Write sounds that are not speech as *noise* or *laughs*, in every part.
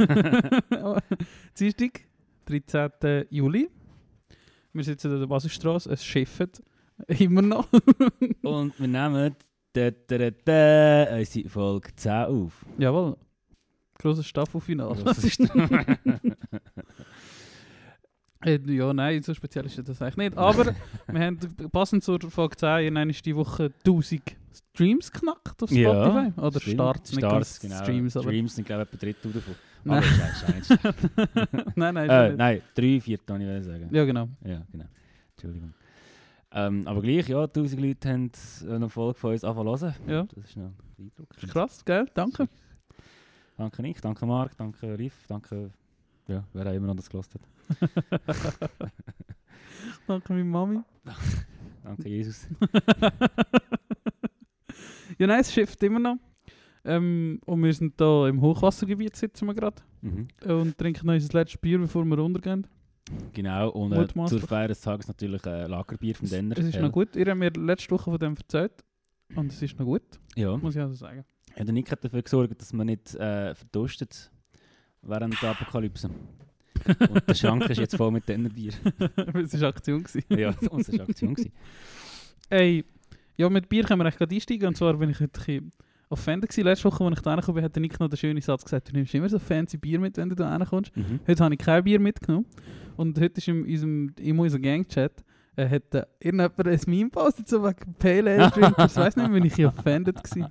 *laughs* Dienstag, 13. Juli. Wir sitzen an der Basisstraße, es schifft immer noch. *laughs* Und wir nehmen da, da, da, da, unsere Folge 10 auf. Jawohl. Grosses Staffelfinale. Das ist *laughs* Äh, ja, nein, so speziell ist das eigentlich nicht. Aber wir haben passend zur Folge 10 in einer die Woche 1000 Streams knackt auf Spotify. Ja, Oder stimmt. Starts, nicht Starts, ganz genau. Streams. Aber Streams sind, glaube ich, etwa Drittel davon. *laughs* Nein. Nein, nein, äh, nein, drei Viertel, wollte ich sagen. Ja, genau. Ja, genau. Entschuldigung. Ähm, aber gleich, ja, 1000 Leute haben eine Folge von uns anfangen hören. Ja. Das ist beeindruckend. Ist krass, gell? Danke. Danke Nick, danke Marc, danke Riff, danke, ja, wer auch immer noch das gelost hat. *laughs* Danke, meine Mami. Danke Jesus. *laughs* ja, nein, es schifft immer noch. Ähm, und wir sind hier im Hochwassergebiet, sitzen wir gerade. Mhm. Und trinken noch unser letztes Bier, bevor wir runtergehen. Genau, und äh, zur Feier des Tages natürlich äh, Lagerbier vom Denner. Es ist noch gut. Ihr habt mir letzte Woche von dem erzählt. Und es ist noch gut, Ja. muss ich also sagen. ja, der Nick hat dafür gesorgt, dass man nicht äh, verdurstet während der Apokalypse. und der Schrank ist jetzt voll mit Dennerbier. *laughs* es war Aktion. Ja, und das war Aktion. Ey, ja, mit Bier können wir echt gerade einsteigen. Und zwar bin ich heute ein offended gewesen. Letzte Woche, als ich da reingekommen bin, hat der Nick noch den schönen Satz gesagt, du nimmst immer so fancy Bier mit, wenn du da reinkommst. Mhm. Heute habe ich kein Bier mitgenommen. Und heute ist in unserem, in unserem Gang-Chat äh, hat äh, irgendjemand ein Meme gepostet, so wegen Pale Ale Drinkers. Ich weiss nicht, bin ich hier offended gewesen.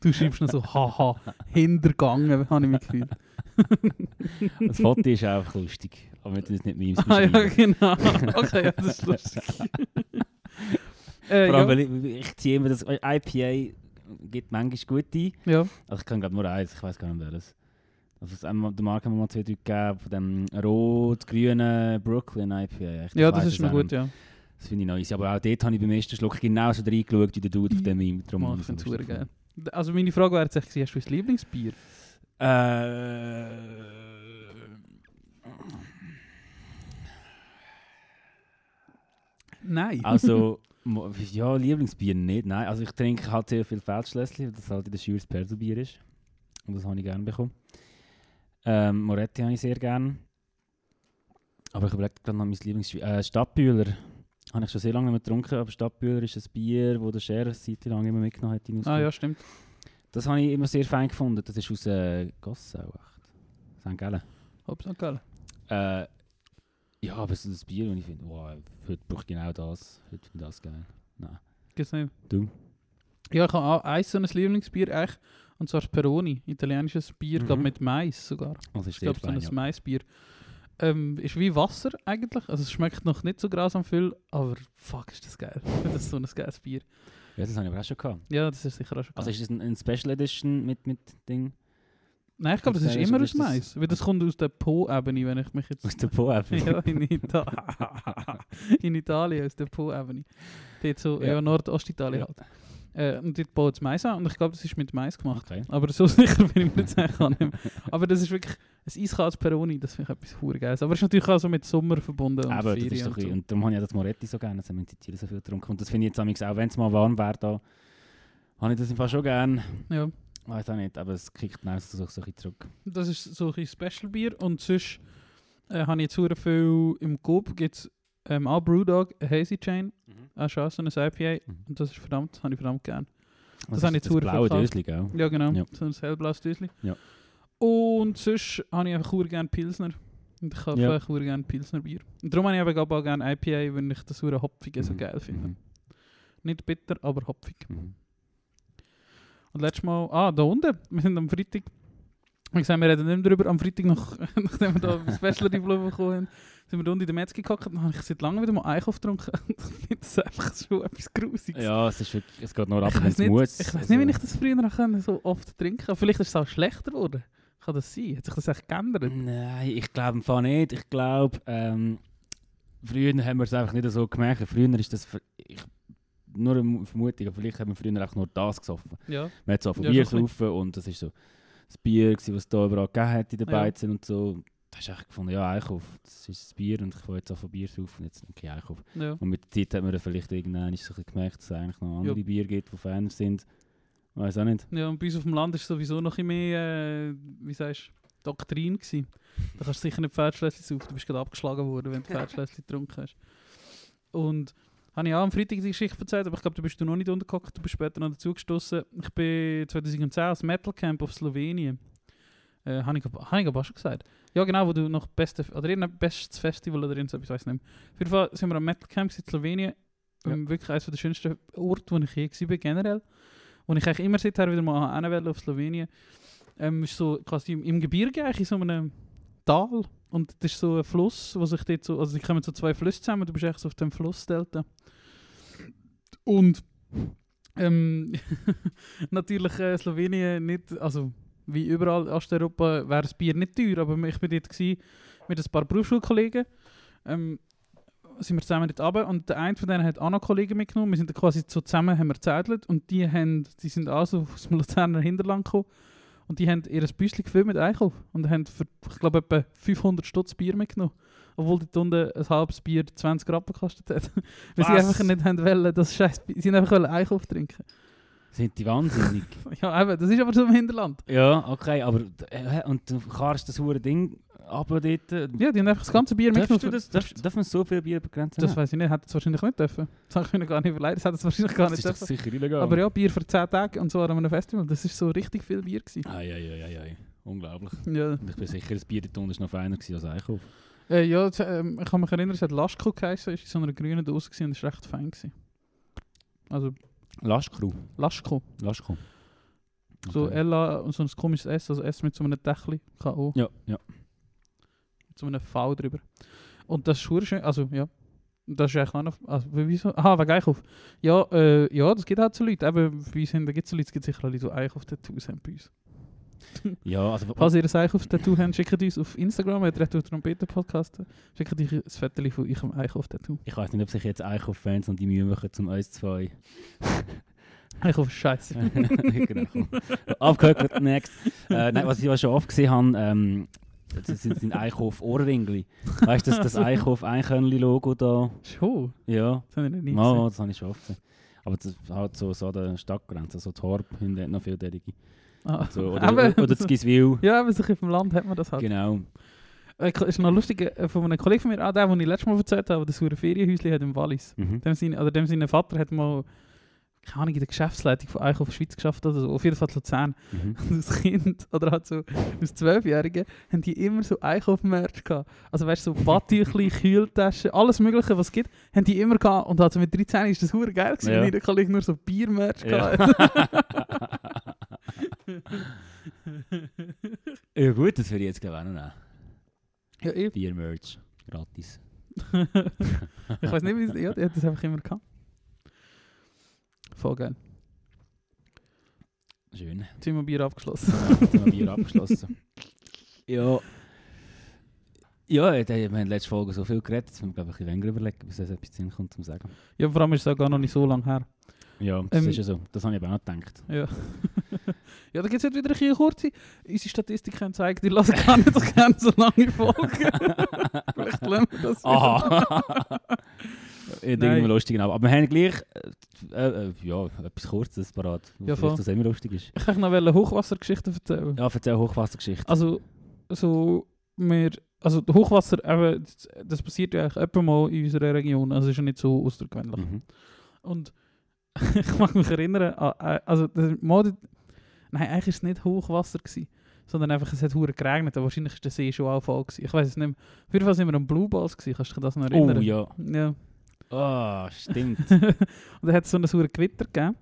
Du schreibst noch so, haha, hintergangen, habe ich mich gefühlt. Das Foto ist auch lustig, aber wir tun es nicht Memes ah ja, genau. Okay, ja, das ist lustig. *laughs* äh, Vor allem, ja, weil ich, ich ziehe immer das IPA, gibt manchmal gut ein. ja, Also ich kann gerade nur eins, ich weiß gar nicht welches. Also das einmal, der Marc haben wir mal zwei Stück gegeben, von dem rot-grünen Brooklyn IPA. Ich ja, das ist es noch auch gut, ja. Das finde ich nice. Aber auch dort habe ich beim ersten Schluck genauso reingeschaut wie der Dude auf dem Meme. Darum habe ich es geil. Also meine Frage wäre jetzt, hast du ein Lieblingsbier? Äh, Nein. also, ja, Lieblingsbier nicht, nein. Also ich trinke halt sehr viel Feldschlössli, weil das halt in der Schule das Perso-Bier ist. Und das habe ich gerne bekommen. Ähm, Moretti habe ich sehr gerne. Aber ich überlege gerade noch mein Lieblingsbier. Äh, Stadtbühler habe ich schon sehr lange nicht mehr getrunken, aber Stadtbühler ist ein Bier, das der Scherer eine Zeit lang immer mitgenommen hat. in ah ja, stimmt. Das habe ich immer sehr fein gefunden. Das ist aus äh, Gossau, echt. St. Gallen. Hops und geil. Äh, ja, aber so das Bier, und ich finde, wow, heute brauche ich genau das. Heute finde ich das geil. Nein. Gibt's nicht. Du? Ja, ich habe auch eins so ein Lieblingsbier eigentlich. Und zwar Peroni. Italienisches Bier, Mhm. glaube mit Mais sogar. Also ist Ich glaube, so ein ja. Maisbier. Ähm, ist wie Wasser eigentlich. Also es schmeckt noch nicht so grausam viel, aber fuck, ist das geil. *laughs* Das so ein geiles Bier. Ja, das habe ich aber auch schon gehabt. Ja, das ist sicher auch schon Also geil. ist das ein, ein Special Edition mit, mit Ding? Nein, ich glaube, das ist Also, immer ist aus das- Mais. Weil das kommt aus der Po-Ebene, wenn ich mich jetzt... Aus der Po einfach? *laughs* ja, in, Ita *laughs* in Italien, aus der Po-Ebene. Dort so, ja, Ja. Nordostitalien Ja. halt. Äh, und dort baut es Mais an und ich glaube, das ist mit Mais gemacht. Okay. Aber so *laughs* sicher bin ich mir nicht sicher. kann ich- Aber das ist wirklich ein eiskaltes Peroni, das finde ich etwas hure Geiles. Aber es ist natürlich auch so mit Sommer verbunden und Aber das Ferien ist doch, und so. und darum habe ich ja das Moretti so gerne, das haben in Sizilien so viel getrunken. Und das finde ich jetzt auch, wenn es mal warm wäre, da habe ich das im Fall schon gerne. Ja, Weiß auch nicht, aber es kriegt dann so, so ein bisschen zurück. das ist so ein Special-Bier und sonst äh, habe ich jetzt hure viel im Coop gibt es ähm, auch Brewdog, eine Hazy Chain, auch schon so ein IPA Mhm. und das ist verdammt, habe ich verdammt gern. Das, habe ich ist jetzt das blaue verdammt Dösli, gell? Ja, genau. Ja. So ein hellblaues Döschen. Ja. Und sonst habe ich einfach hure gerne Pilsner. Und ich habe Ja. einfach hure gerne Pilsner Bier. Und darum habe ich eben auch gerne IPA, wenn ich das hure hopfige so Mhm. geil finde. Mhm. Nicht bitter, aber hopfig. Mhm. Und letztes Mal, ah, da unten, *laughs* wir sind am Freitag Wie gesagt, wir reden nicht mehr darüber. Am Freitag, noch, *laughs* nachdem wir da *laughs* das Bachelor-Diplom bekommen haben, sind wir unten in der Metzger gehockt und dann habe ich seit langem wieder mal Einkauf getrunken. ich finde das einfach schon etwas Grusiges. Ja, es, ist wirklich, es geht nur ab, wenn es muss. ich weiß nicht, wie ich das früher noch können, so oft trinken. Vielleicht ist es auch schlechter geworden. Kann das sein? Hat sich das echt geändert? Nein, ich glaube im Fall nicht. Ich glaube, ähm, früher haben wir es einfach nicht so gemerkt. Früher ist das, ich, nur eine Vermutung, vielleicht haben wir früher auch nur das gesoffen. Ja. Man hat so von Ja, Bier saufen und das ist so das Bier, gewesen, was es da überall gegeben hat in den Ja. Beizen und so. Da hast du echt gefunden, ja, Einkauf, das ist das Bier und ich will jetzt auch von Bier saufen, jetzt nehme ich Einkauf. ja. Und mit der Zeit hat man dann vielleicht irgendwann so gemerkt, dass es eigentlich noch andere Ja. Bier gibt, die feiner sind. Weiß auch nicht. Ja, und bei uns auf dem Land ist sowieso noch ein bisschen mehr, äh, wie sagst du, Doktrin gewesen. Da kannst du sicher nicht Pferdschlösschen saufen, du bist gerade abgeschlagen worden, wenn du *laughs* Pferdschlösschen getrunken hast. Und habe ich auch am Freitag die Geschichte erzählt, aber ich glaube, du bist du noch nicht untergekommen, du bist später noch dazugestoßen. Ich bin 2010 als Metal Camp auf Slowenien. Äh, habe ich, habe ich aber auch schon gesagt. Ja, genau, wo du noch beste, oder irgendein bestes Festival oder irgend so etwas, weiß nicht mehr. Auf jeden Fall sind wir am Metal Camp in Slowenien. Ja. Ähm, wirklich eines der schönsten Orte, wo ich je war, generell. Und ich eigentlich immer seither wieder mal hinwählen auf Slowenien. Ähm, ist so quasi im, im Gebirge, eigentlich in so einem Tal. Und das ist so ein Fluss, wo sich dort so, also die kommen so zwei Flüsse zusammen, du bist echt so auf dem Flussdelta. Und ähm, *laughs* natürlich äh, Slowenien nicht, also wie überall in Osteuropa wäre das Bier nicht teuer, aber ich bin dort mit ein paar Berufsschulkollegen. Ähm, sind wir zusammen dort runter und der eine von denen hat auch noch Kollegen mitgenommen. Wir sind quasi so zusammen haben wir gezettelt und die, haben, die sind auch so aus dem Luzerner Hinterland gekommen und die haben ihr Büsschen gefüllt mit Einkauf und haben für, ich glaube, etwa 500 Stutz Bier mitgenommen. Obwohl dort unten ein halbes Bier 20 Rappen gekostet hat. *laughs* Weil sie einfach nicht haben wollen, das Scheiß, sie haben einfach wollen Einkauf trinken. Sind die wahnsinnig? *laughs* Ja, eben, das ist aber so im Hinterland. ja, okay, aber äh, und du kannst das hure Ding aber dort. äh, Ja, die haben einfach das ganze Bier mitgenommen. du das, darf, darf man so viel Bier begrenzen? Das weiß ich nicht, hätte es wahrscheinlich nicht dürfen. Das habe ich mir gar nicht überlegt, das hätte es wahrscheinlich gar nicht dürfen. sicher illegal. Aber ja, Bier für 10 Tage und so an einem Festival, das ist so richtig viel Bier gewesen. Ei, ei, ei, ei. Unglaublich. Ja, Und ich bin sicher, das Bier dort unten ist noch feiner gewesen als Einkauf. äh, ja das, ähm, ich kann mich erinnern, es hat Laschko geheißen, ist in so einer grünen Dose gewesen und ist recht fein gewesen. Also. Laschko. Laschko. So Okay. Ella und so ein komisches S, also S mit so einem Dächli, K.O. Ja, ja. So einem V drüber. Und das ist schön, also ja. Und Das ist eigentlich auch noch, also wieso? Aha, wegen Einkauf. Ja, äh, ja, das gibt halt so Leute, eben, bei uns gibt es so Leute, es gibt sicher auch Leute, die Einkauf-Tattoos haben bei uns. *laughs* Ja, also... *laughs* Falls ihr ein Einkauf-Tattoo habt, schickt uns auf Instagram, at Retro Trompeten Podcast, schickt euch ein Foto von eurem Einkauf-Tattoo. Ich weiß nicht, ob sich jetzt Einkauf-Fans noch die Mühe machen, zum uns zwei... *laughs* Einkauf ist scheiße. genau. Abgehört, next. Äh, nein, was ich auch schon oft gesehen habe, ähm, das sind, sind Einkauf-Ohrringli. Weißt du, das, das Einkauf-Einkörnli-Logo da? Schon? Ja. Das habe ich nie Ja, gesehen. das habe ich schon oft gesehen. Aber das halt so, so an der Stadtgrenze, so Torp, hinten hat noch viel derige. Ah. So, oder, Aber- oder, oder das Giswil. Ja, aber sich auf dem Land hat man das halt. Genau. Äh, ist noch lustig, äh, von einem Kollegen von mir, auch der, den ich letztes Mal erzählt habe, der das Ferienhäuschen hat im Wallis. Mhm. Dem sein, oder dem sein Vater hat mal, keine Ahnung, in der Geschäftsleitung von Einkauf Schweiz geschafft oder so. Auf jeden Fall Luzern. Mhm. *laughs* Und als Kind, oder halt so als Zwölfjährige, haben die immer so Einkaufmerch gehabt. Also weißt du, so Badtüchli, *laughs* Kühltaschen, alles mögliche, was es gibt, haben die immer gehabt. Und also mit 13 ist das hure geil gewesen, Ja. weil jeder Kollege nur so Biermerch Ja. *laughs* ja gut, das würde ich jetzt ich nehmen. ja, eben. Bier-Merch. Gratis. ich weiß nicht, wie es, ja, das einfach immer gehabt. Voll geil. Schön. Jetzt sind wir Bier abgeschlossen. Jetzt haben wir Bier abgeschlossen. Ja. Ja, wir haben in der letzten Folge so viel geredet, jetzt müssen wir glaube ich ein bisschen länger überlegen, bis es etwas Sinn kommt zum Sagen. Ja, vor allem ist es auch gar noch nicht so lange her. Ja, das Ähm, ist ja so. Das habe ich aber auch noch gedacht. Ja. *laughs* ja, da gibt es jetzt wieder ein bisschen kurze. Unsere Statistiken zeigen, die lassen gar nicht so gerne so lange Folgen. *laughs* Vielleicht lernen wir das wieder. *laughs* Ich denke immer lustig, aber wir haben gleich äh, äh, ja, etwas Kurzes parat, Ja, vielleicht das immer lustig ist. Ich kann noch eine Hochwassergeschichte erzählen. Ja, erzähl Hochwassergeschichte. Also, so, wir, also Hochwasser, eben, das, das passiert ja eigentlich mal in unserer Region. Also, es ist ja nicht so außergewöhnlich. Mhm. Und *laughs* ich mag mich erinnern, äh, also das mal, dort- nein, eigentlich war es nicht Hochwasser, gewesen, sondern einfach, es hat hure geregnet, aber wahrscheinlich war der See schon auch voll. Gewesen. Ich weiß es nicht mehr. Auf jeden Fall sind wir am Blue Balls, gewesen. kannst du dich das noch Oh erinnern? ja. ja. Ah, stimmt. *laughs* und dann hat es so einen sauren Gewitter gegeben.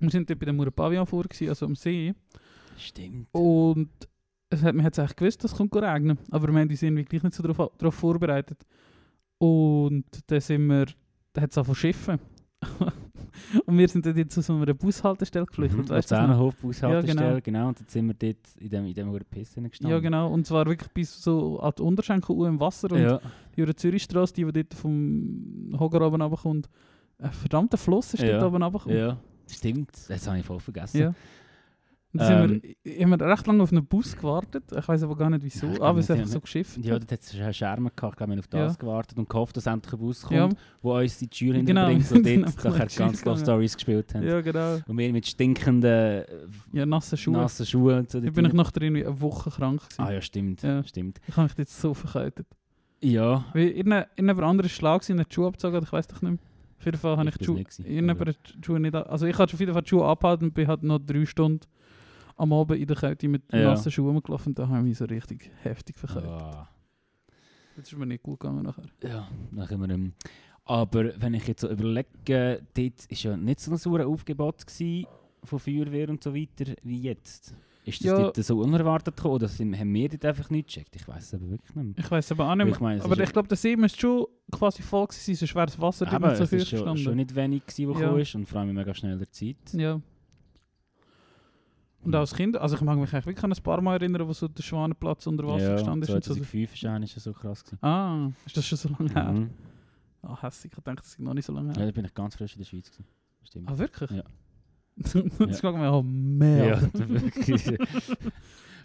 Wir sind dort bei dem Murpavillon vor, gewesen, also am See. stimmt. Und es hat, man hat es eigentlich gewusst, dass es kommt regnen. Aber wir haben uns irgendwie gleich nicht so darauf, darauf vorbereitet. Und dann sind wir, dann hat es auch von Schiffen. *laughs* *laughs* und wir sind dann zu so einer Bushaltestelle geflüchtet. Mhm. weißt du Bushaltestelle, Ja, genau. genau. Und dann sind wir dort in dem, in dem Piss gestanden. Ja, genau. Und zwar wirklich bis so an die Unterschenkel im Wasser. Und Ja, die Zürichstrasse, die, die dort vom Hoger oben runterkommt. Ein verdammter Fluss ist Ja, dort oben runtergekommen. ja. Stimmt, das habe ich voll vergessen. Ja. Und dann sind wir, haben wir recht lange auf einen Bus gewartet. Ich weiß aber gar nicht wieso. Ja, aber glaub, es ist einfach so geschifft. Ja, dort hat es einen Schermen gehabt, wir haben auf das Ja. gewartet und gehofft, dass endlich ein Bus kommt, Ja. wo uns in die Schule Genau, hinbringt *laughs* wir und sind dort in nachher ganz Love. Stories gespielt haben. Ja, genau. Und wir mit stinkenden, äh, Ja, nasse Schuhe. nassen Schuhen und so. Ich bin ich noch drin eine Woche krank gewesen. Ah ja, stimmt, Ja. stimmt. Ich habe mich jetzt so verkältet. Ja, Weil irgendein irgendein anderer Schlag hat die Schuhe abgezogen, ich weiß doch nicht mehr. Auf jeden Fall habe ich, Ich die Schuhe, nicht gewesen, die Schuhe nicht Also ich hatte auf jeden Fall die Schuhe abgehalten und bin halt noch drei Stunden am Abend in der Kälte mit Ja. nassen Schuhen rumgelaufen und da habe ich mich so richtig heftig verkältet. ah, Das ist mir nicht gut gegangen nachher. ja, können wir... Ähm, aber wenn ich jetzt so überlege, dort war ja nicht so ein sauer Aufgebot von Feuerwehr und so weiter wie jetzt. Ist das Ja. dort so unerwartet gekommen oder haben wir dort einfach nicht gecheckt? Ich weiß es aber wirklich nicht mehr. Ich weiß aber auch nicht mehr. ich meine, es aber ich glaube, der See müsste schon quasi voll gewesen sein, sonst wäre das Wasser nicht so es viel ist schon, gestanden. schon nicht wenig, gewesen, was Ja. ist und vor allem in mega schneller Zeit. Ja. Und als Kind, also ich mag mich eigentlich wirklich an ein paar Mal erinnern, wo so der Schwanenplatz unter Wasser ja, gestanden ist. Und so. 2005 ist so krass. Gewesen. Ah, ist das schon so lange her? Mhm. Ah, hässlich, ich dachte, das ist noch nicht so lange Ja, her. da bin ich ganz frisch in der Schweiz. Gewesen. Stimmt. Ah, wirklich? Ja. *laughs* das Ja. mag mir auch mehr. Ja, *laughs* wirklich. *laughs*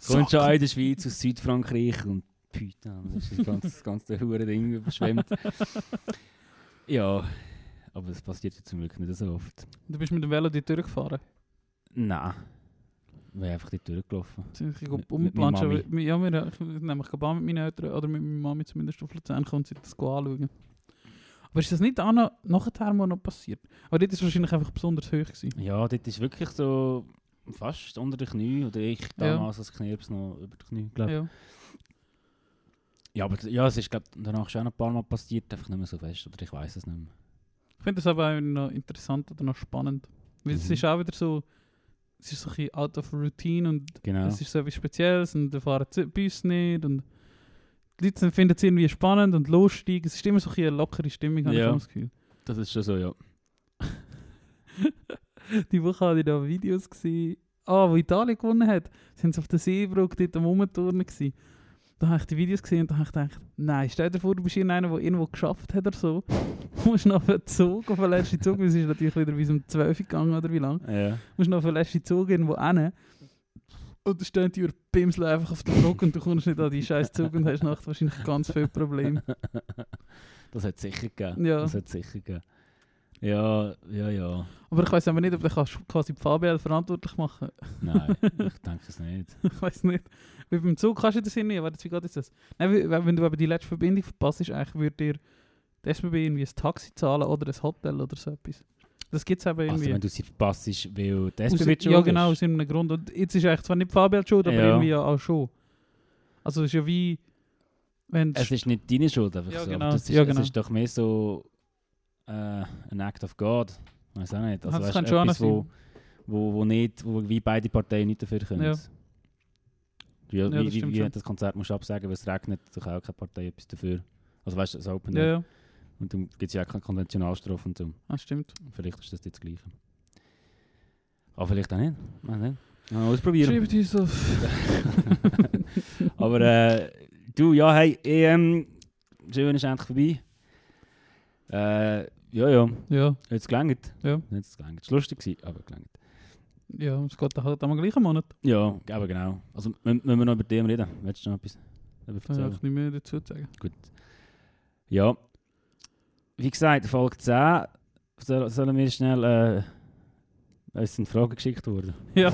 Kommt schon in der Schweiz aus Südfrankreich und Putain, das ist ganze, das ganze hure Ding überschwemmt. ja, aber das passiert ja zum Glück nicht so oft. Du bist mit dem Velo die Tür gefahren. Nein. Wir sind einfach dort durchgelaufen. Ich Mit- mit umplanschen. weil- Ja, wir, ich nämlich Bahn mit meinen Eltern oder mit meiner Mami zumindest auf Luzern und sie das anschauen. Aber ist das nicht auch noch, nachher mal noch passiert? Aber dort ist wahrscheinlich einfach besonders hoch gewesen. Ja, dort ist wirklich so fast unter den Knie. Oder ich Ja. damals als Knirps noch über die Knie, glaube Ja. Ja, aber ja, es ist glaub, danach schon ein paar Mal passiert, einfach nicht mehr so fest. Oder ich weiß es nicht mehr. Ich finde das aber auch noch interessant oder noch spannend. Weil es Mhm. ist auch wieder so, es ist so ein bisschen out of routine und Genau. es ist so etwas Spezielles und da fahren die Bus nicht und die Leute finden es irgendwie spannend und lustig. Es ist immer so ein eine lockere Stimmung, habe ich Ja. auch das Gefühl. Das ist schon so, ja. *laughs* Die Woche hatte ich da Videos gesehen, ah, wo Italien gewonnen hat. Sie sind auf der Seebrücke dort am Rumturnen gewesen. Da habe ich die Videos gesehen und da habe ich gedacht, nein, stell dir vor, du bist irgendeiner, der irgendwo geschafft hat oder so. Du *laughs* musst noch auf den Zug, auf den letzten Zug, weil es ist natürlich wieder bis um 12 Uhr gegangen oder wie lange. Ja. Du musst noch auf den letzten Zug irgendwo hin. Und da stehen die Pimsel einfach auf der Brücke und du kommst nicht an die scheiß Zug und hast nachts wahrscheinlich ganz viele Probleme. *laughs* Das hat sicher gegeben. Ja. Das hat sicher gegeben. Ja, ja, ja. Aber ich weiß aber nicht, ob du quasi VBL verantwortlich machen Nein, ich denke es nicht. *laughs* Ich weiß nicht. Weil beim Zug kannst du das nicht. Warte, wie geht jetzt das? Nein, wenn du aber die letzte Verbindung verpasst, ist eigentlich würde dir die SBB irgendwie ein Taxi zahlen oder ein Hotel oder so etwas. Das gibt es eben Also irgendwie. wenn du sie verpasst, weil der Aus- SBB schon ja, genau, aus irgendeinem Grund. Und jetzt ist eigentlich zwar nicht VBL schuld, aber Ja. irgendwie auch schon. Also es ist ja wie... Wenn Es ist nicht deine Schuld, einfach Ja, so. genau. Das ist, Ja, genau. Es ist doch mehr so äh, ein Act of God. Weiß auch nicht. Also, das weißt, kann schon etwas, wo, wo, wo nicht, wo wie beide Parteien nicht dafür können. Ja. Ja, Ja, wie, das wie, wie das Konzert musst du absagen, weil es regnet, da kann auch keine Partei etwas dafür. Also weißt du, das Open ja, ja, Und dann gibt es ja auch keine Konventionalstrafe und so. das stimmt. Vielleicht ist das jetzt das Gleiche. Aber vielleicht auch nicht. Weiß nicht. Mal ausprobieren. Schreibt uns auf... *laughs* Aber äh, du, ja, hey, EM, schön ist endlich vorbei. Äh, ja, ja, Ja, es gelangt. Ja. Es gelangt. Es war lustig, aber gelangt. Ja, es geht halt am gleichen Monat. Ja, aber genau. Also, müssen wir noch über dem reden? Willst du noch etwas darüber erzählen? ich nicht mehr dazu zu sagen. Gut. Ja. Wie gesagt, Folge 10 soll, sollen wir schnell. Äh, uns sind Fragen geschickt worden. *laughs* Ja,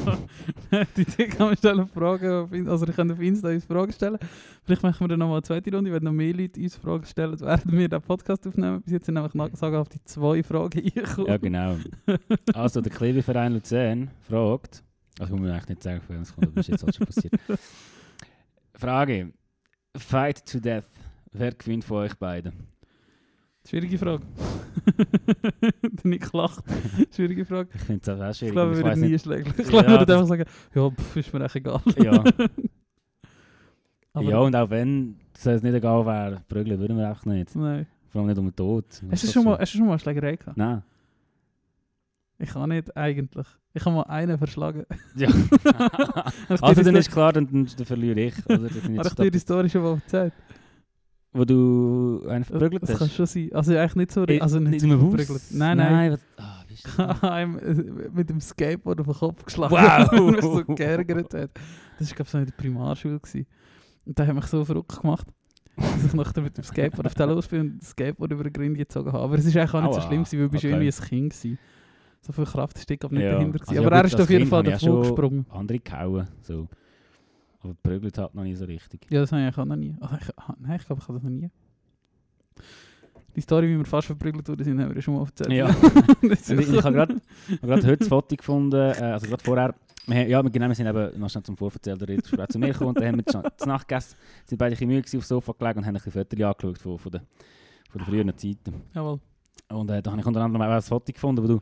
die kann man stellen Fragen, also ich kann auf Insta uns Fragen stellen. Vielleicht machen wir dann nochmal eine zweite Runde, wenn noch mehr Leute uns Fragen stellen, während wir den Podcast aufnehmen. Bis jetzt sind nämlich sagen auf die zwei Fragen *laughs* eingekommen. Ja, genau. Also, der Klebeverein Luzern fragt. Also, muss man eigentlich nicht sagen, von es kommt, aber das ist jetzt auch schon passiert. *laughs* Frage: Fight to death. Wer gewinnt von euch beiden? Schwierige Frage. Der Nick lacht. Schwierige Frage. Ich finde es auch Ich schwierig. glaube, aber wir ich würden nie nicht. schläglich. Ich Ja, glaube, wir würden das- einfach sagen, ja, pff, ist mir echt egal. Ja. Aber ja, und auch wenn es nicht egal wäre, prügeln würden wir einfach nicht. Nein. Vor allem nicht um den Tod. Hast du schon mal, hast du schon mal eine Schlägerei gehabt? Nein. Ich kann nicht, eigentlich. Ich habe mal einen verschlagen. Ja. Habe ich also dann ist klar, dann, dann, dann verliere ich. Oder? Das sind Habe jetzt ich dir die Story schon mal erzählt? Wo du einen verprügelt Das hast? kann schon sein. Also eigentlich nicht so... In- Also nicht einem verprügelt. Haus? Nein, nein. was, ah, ist das? ihm äh, mit dem Skateboard auf den Kopf geschlagen, Wow. *laughs* weil er so geärgert hat. Das war, glaube ich, so in der Primarschule. Gewesen. Und der hat mich so verrückt gemacht, dass ich nachher mit dem Skateboard auf den los bin und das Skateboard über den Grind gezogen habe. Aber es ist eigentlich auch nicht so schlimm, gewesen, weil du Okay. irgendwie ein Kind gewesen. So viel Kraft steckt aber nicht Ja. dahinter. Gewesen. Also ja aber er gut, ist auf jeden Fall davor gesprungen. Andere gehauen. So. Aber prügelt hat noch nicht so richtig. Ja, das habe ich auch noch nie. Also ich, ah, nein, ich glaube, ich habe das noch nie. Die Story, wie wir fast verprügelt wurden, sind, haben wir schon mal erzählt. Ja. *laughs* Ich ich habe gerade heute das Foto gefunden, äh, also gerade vorher. Wir, ja, genau, wir sind eben noch schnell zum der ist zu mir gekommen und dann haben wir zu Nacht gegessen, sind beide ein bisschen aufs Sofa gelegen und haben ein bisschen Fotos angeschaut von, von, den, von den früheren Zeiten. Jawohl. Und äh, da habe ich unter anderem auch ein Foto gefunden, wo du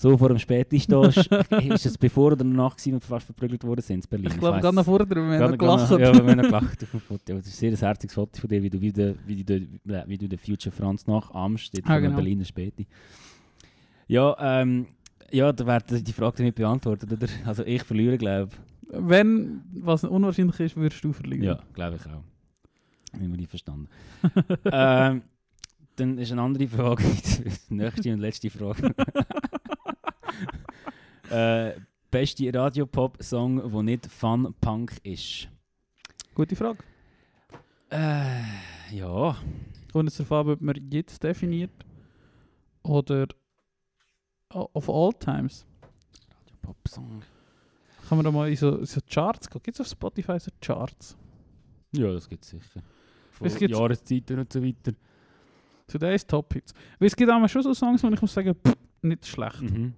so vor dem Späti stehst. *laughs* ist es bevor oder danach gewesen, wir fast verprügelt worden sind in Berlin? Ich glaube, gerade noch es. vorher, wir haben gelacht. Ja, wir haben gelacht auf dem Foto. Ja, Das ist ein sehr herziges Foto von dir, wie du, wie du, wie du, wie du den Future Franz nachahmst, dort Ah, von genau. Berliner Späti. Ja, ähm, ja, da wird die Frage damit beantwortet, oder? Also ich verliere, glaube Wenn, was unwahrscheinlich ist, würdest du ich. verlieren. Ja, glaube ich auch. Bin mir nicht verstanden. *laughs* ähm, dann ist eine andere Frage, die *laughs* nächste und letzte Frage. Äh, beste Radiopop-Song, der nicht Fun-Punk ist? Gute Frage. Äh, ja. Kommt es darauf an, ob man jetzt definiert oder of all times. Pop-Song. Kann man da mal in so, so Charts gehen? Gibt es auf Spotify so Charts? Ja, das gibt es sicher. Von Jahreszeiten und so weiter. Today's Top Hits. Weil es gibt auch schon so Songs, wo ich muss sagen, pff, nicht schlecht. Mhm.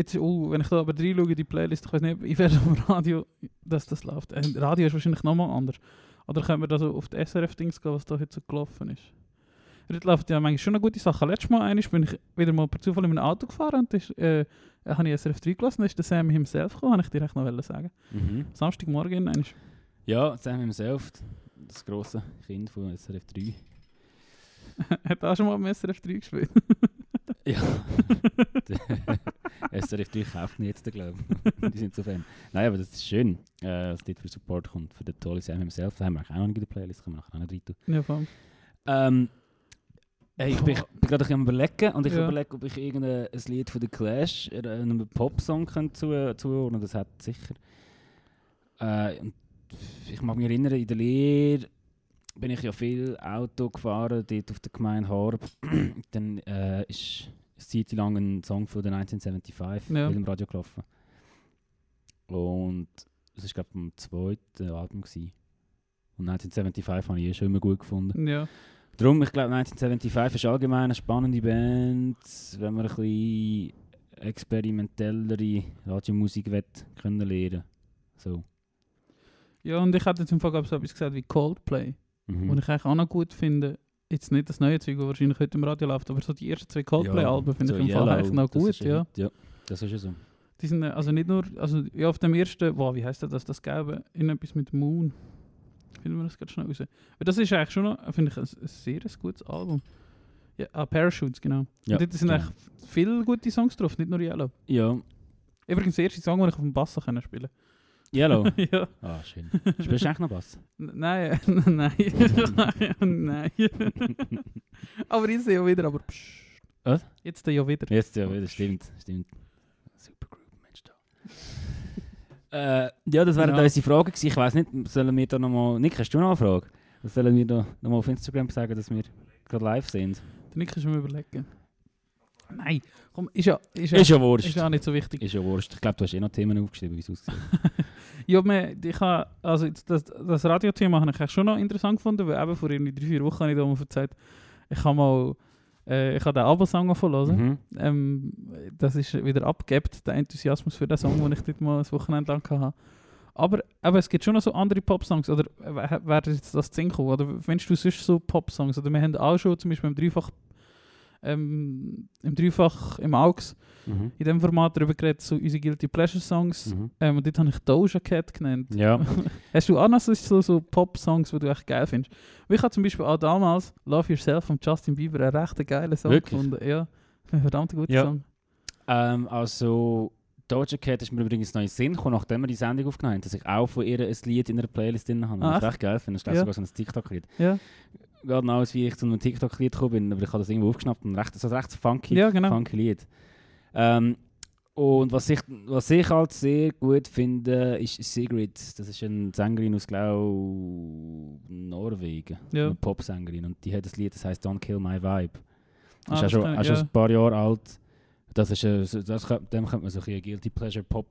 Jetzt, oh, wenn ich da aber reinschaue in die Playlist, ich weiß nicht, in welchem *laughs* Radio dass das läuft. Äh, Radio ist wahrscheinlich nochmal anders. Oder können wir da so auf die SRF-Dings gehen, was da heute so gelaufen ist? Dort läuft ja manchmal schon eine gute Sache. Letztes Mal einmal bin ich wieder mal per Zufall in einem Auto gefahren und ist, äh, habe ich SRF 3 gelassen, da ist der Sam himself gekommen, habe ich dir echt noch sagen. Mhm. Samstagmorgen einmal. Ja, Sam himself, das grosse Kind von SRF 3. *laughs* hat auch schon mal im SRF 3 gespielt. Ja. *laughs* *laughs* SRF 3 kauft ihn jetzt, glaube ich. Die sind so Fan. Nein, aber das ist schön, äh, dass dort für Support kommt, für den tollen Sam himself. Da haben wir auch noch nicht in der Playlist, können wir auch nicht rein tun. ja, voll. Ähm, hey, ich bin, bin gerade am überlegen und ich Ja. überlege, ob ich irgendein ein Lied von The Clash äh, einem Popsong könnte zu, zuordnen Das hat sicher. Äh, ich mag mich erinnern, in der Lehre bin ich ja viel Auto gefahren, dort auf der Gemeinde Horb. *clears throat* Dann äh, ist eine Zeit lang ein Song von der 1975 Ja. im Radio gelaufen. Und das war, glaube ich, vom zweiten Album. Gewesen. Und 1975 habe ich eh schon immer gut gefunden. Ja. Darum, ich glaube, 1975 ist allgemein eine spannende Band, wenn man ein bisschen experimentellere Radiomusik will, können lernen so. ja, und ich hatte jetzt im Fall so etwas gesagt wie Coldplay. Mhm. Und ich eigentlich auch noch gut finde, jetzt nicht das neue Zeug, das wahrscheinlich heute im Radio läuft, aber so die ersten zwei Coldplay-Alben finde so ich im Fall eigentlich noch gut, ja. Ja. Das ist ja so. Die sind äh, also nicht nur, also ja, auf dem ersten, wow, wie heißt das, das Gelbe, irgendetwas mit Moon. Finden wir das ganz schnell raus. Weil das ist eigentlich schon noch, finde ich, ein, ein sehr gutes Album. Ja, ah, Parachutes, genau. Ja, Und dort sind genau. eigentlich viele gute Songs drauf, nicht nur Yellow. Ja, Übrigens der erste Song, den ich auf dem Bass können spielen Yellow. *laughs* ja. ah, schön. Spielst du eigentlich noch Bass? N- Nein, *laughs* nein, nein. aber jetzt ja wieder, aber psch. Was? Jetzt ja wieder. Jetzt ja, das stimmt, stimmt. Super Group, Mensch da. *laughs* äh, ja, das wären Ja. unsere Fragen gewesen. Ich weiss nicht, sollen wir da nochmal... Nick, hast du noch eine Frage? Sollen wir da nochmal auf Instagram sagen, dass wir gerade live sind? Der Nick ist mir überlegen. Nein, komm, ist ja, ist ja, Ist ja wurscht. ist ja nicht so wichtig. Ist ja wurscht. Ich glaube, du hast eh noch Themen aufgeschrieben, wie es aussieht. *laughs* Ja, man, ich habe, also das, das Radiothema habe ich schon noch interessant gefunden, weil eben vor irgendwie drei, vier Wochen habe ich da mal erzählt, ich habe mal, äh, ich habe den Abo-Song verlassen. Mhm. Ähm, das ist wieder abgebt, der Enthusiasmus für den Song, den ich dort mal ein Wochenende lang hatte. Aber, aber es gibt schon noch so andere Pop-Songs, oder äh, wäre jetzt das gekommen, oder findest du sonst so Pop-Songs? Oder wir haben auch schon zum Beispiel im Dreifach ähm, im Dreifach im AUX Mhm. in dem Format darüber geredet, so unsere Guilty Pleasure Songs. Mhm. Ähm, und dort habe ich Doja Cat genannt. Ja. *laughs* Hast du auch noch so, so, so Pop-Songs, die du echt geil findest? Und Ich habe zum Beispiel auch damals Love Yourself von Justin Bieber einen recht geilen Song Wirklich? gefunden. Ja, *laughs* ein verdammt guter Ja. Song. Ähm, also, Doja Cat ist mir übrigens noch in den Sinn gekommen, nachdem wir die Sendung aufgenommen haben, dass ich auch von ihr ein Lied in einer Playlist drin habe. Ah, Was ich recht geil finde. Das ist ich, Ja. sogar so ein TikTok-Lied. Ja. Gerade genau wie ich zu einem TikTok-Lied gekommen bin, aber ich habe das irgendwo aufgeschnappt und recht, so ein recht funky, Ja, genau. funky Lied. Ähm, und was ich, was ich halt sehr gut finde, ist Sigrid. Das ist eine Sängerin aus, glaube Norwegen. Ja. Eine Popsängerin. Und die hat das Lied, das heißt Don't Kill My Vibe. Ah, ist auch das schon, auch schon ja. ein paar Jahre alt. Das ist, ein- das, dem könnte man so ein Guilty Pleasure Pop,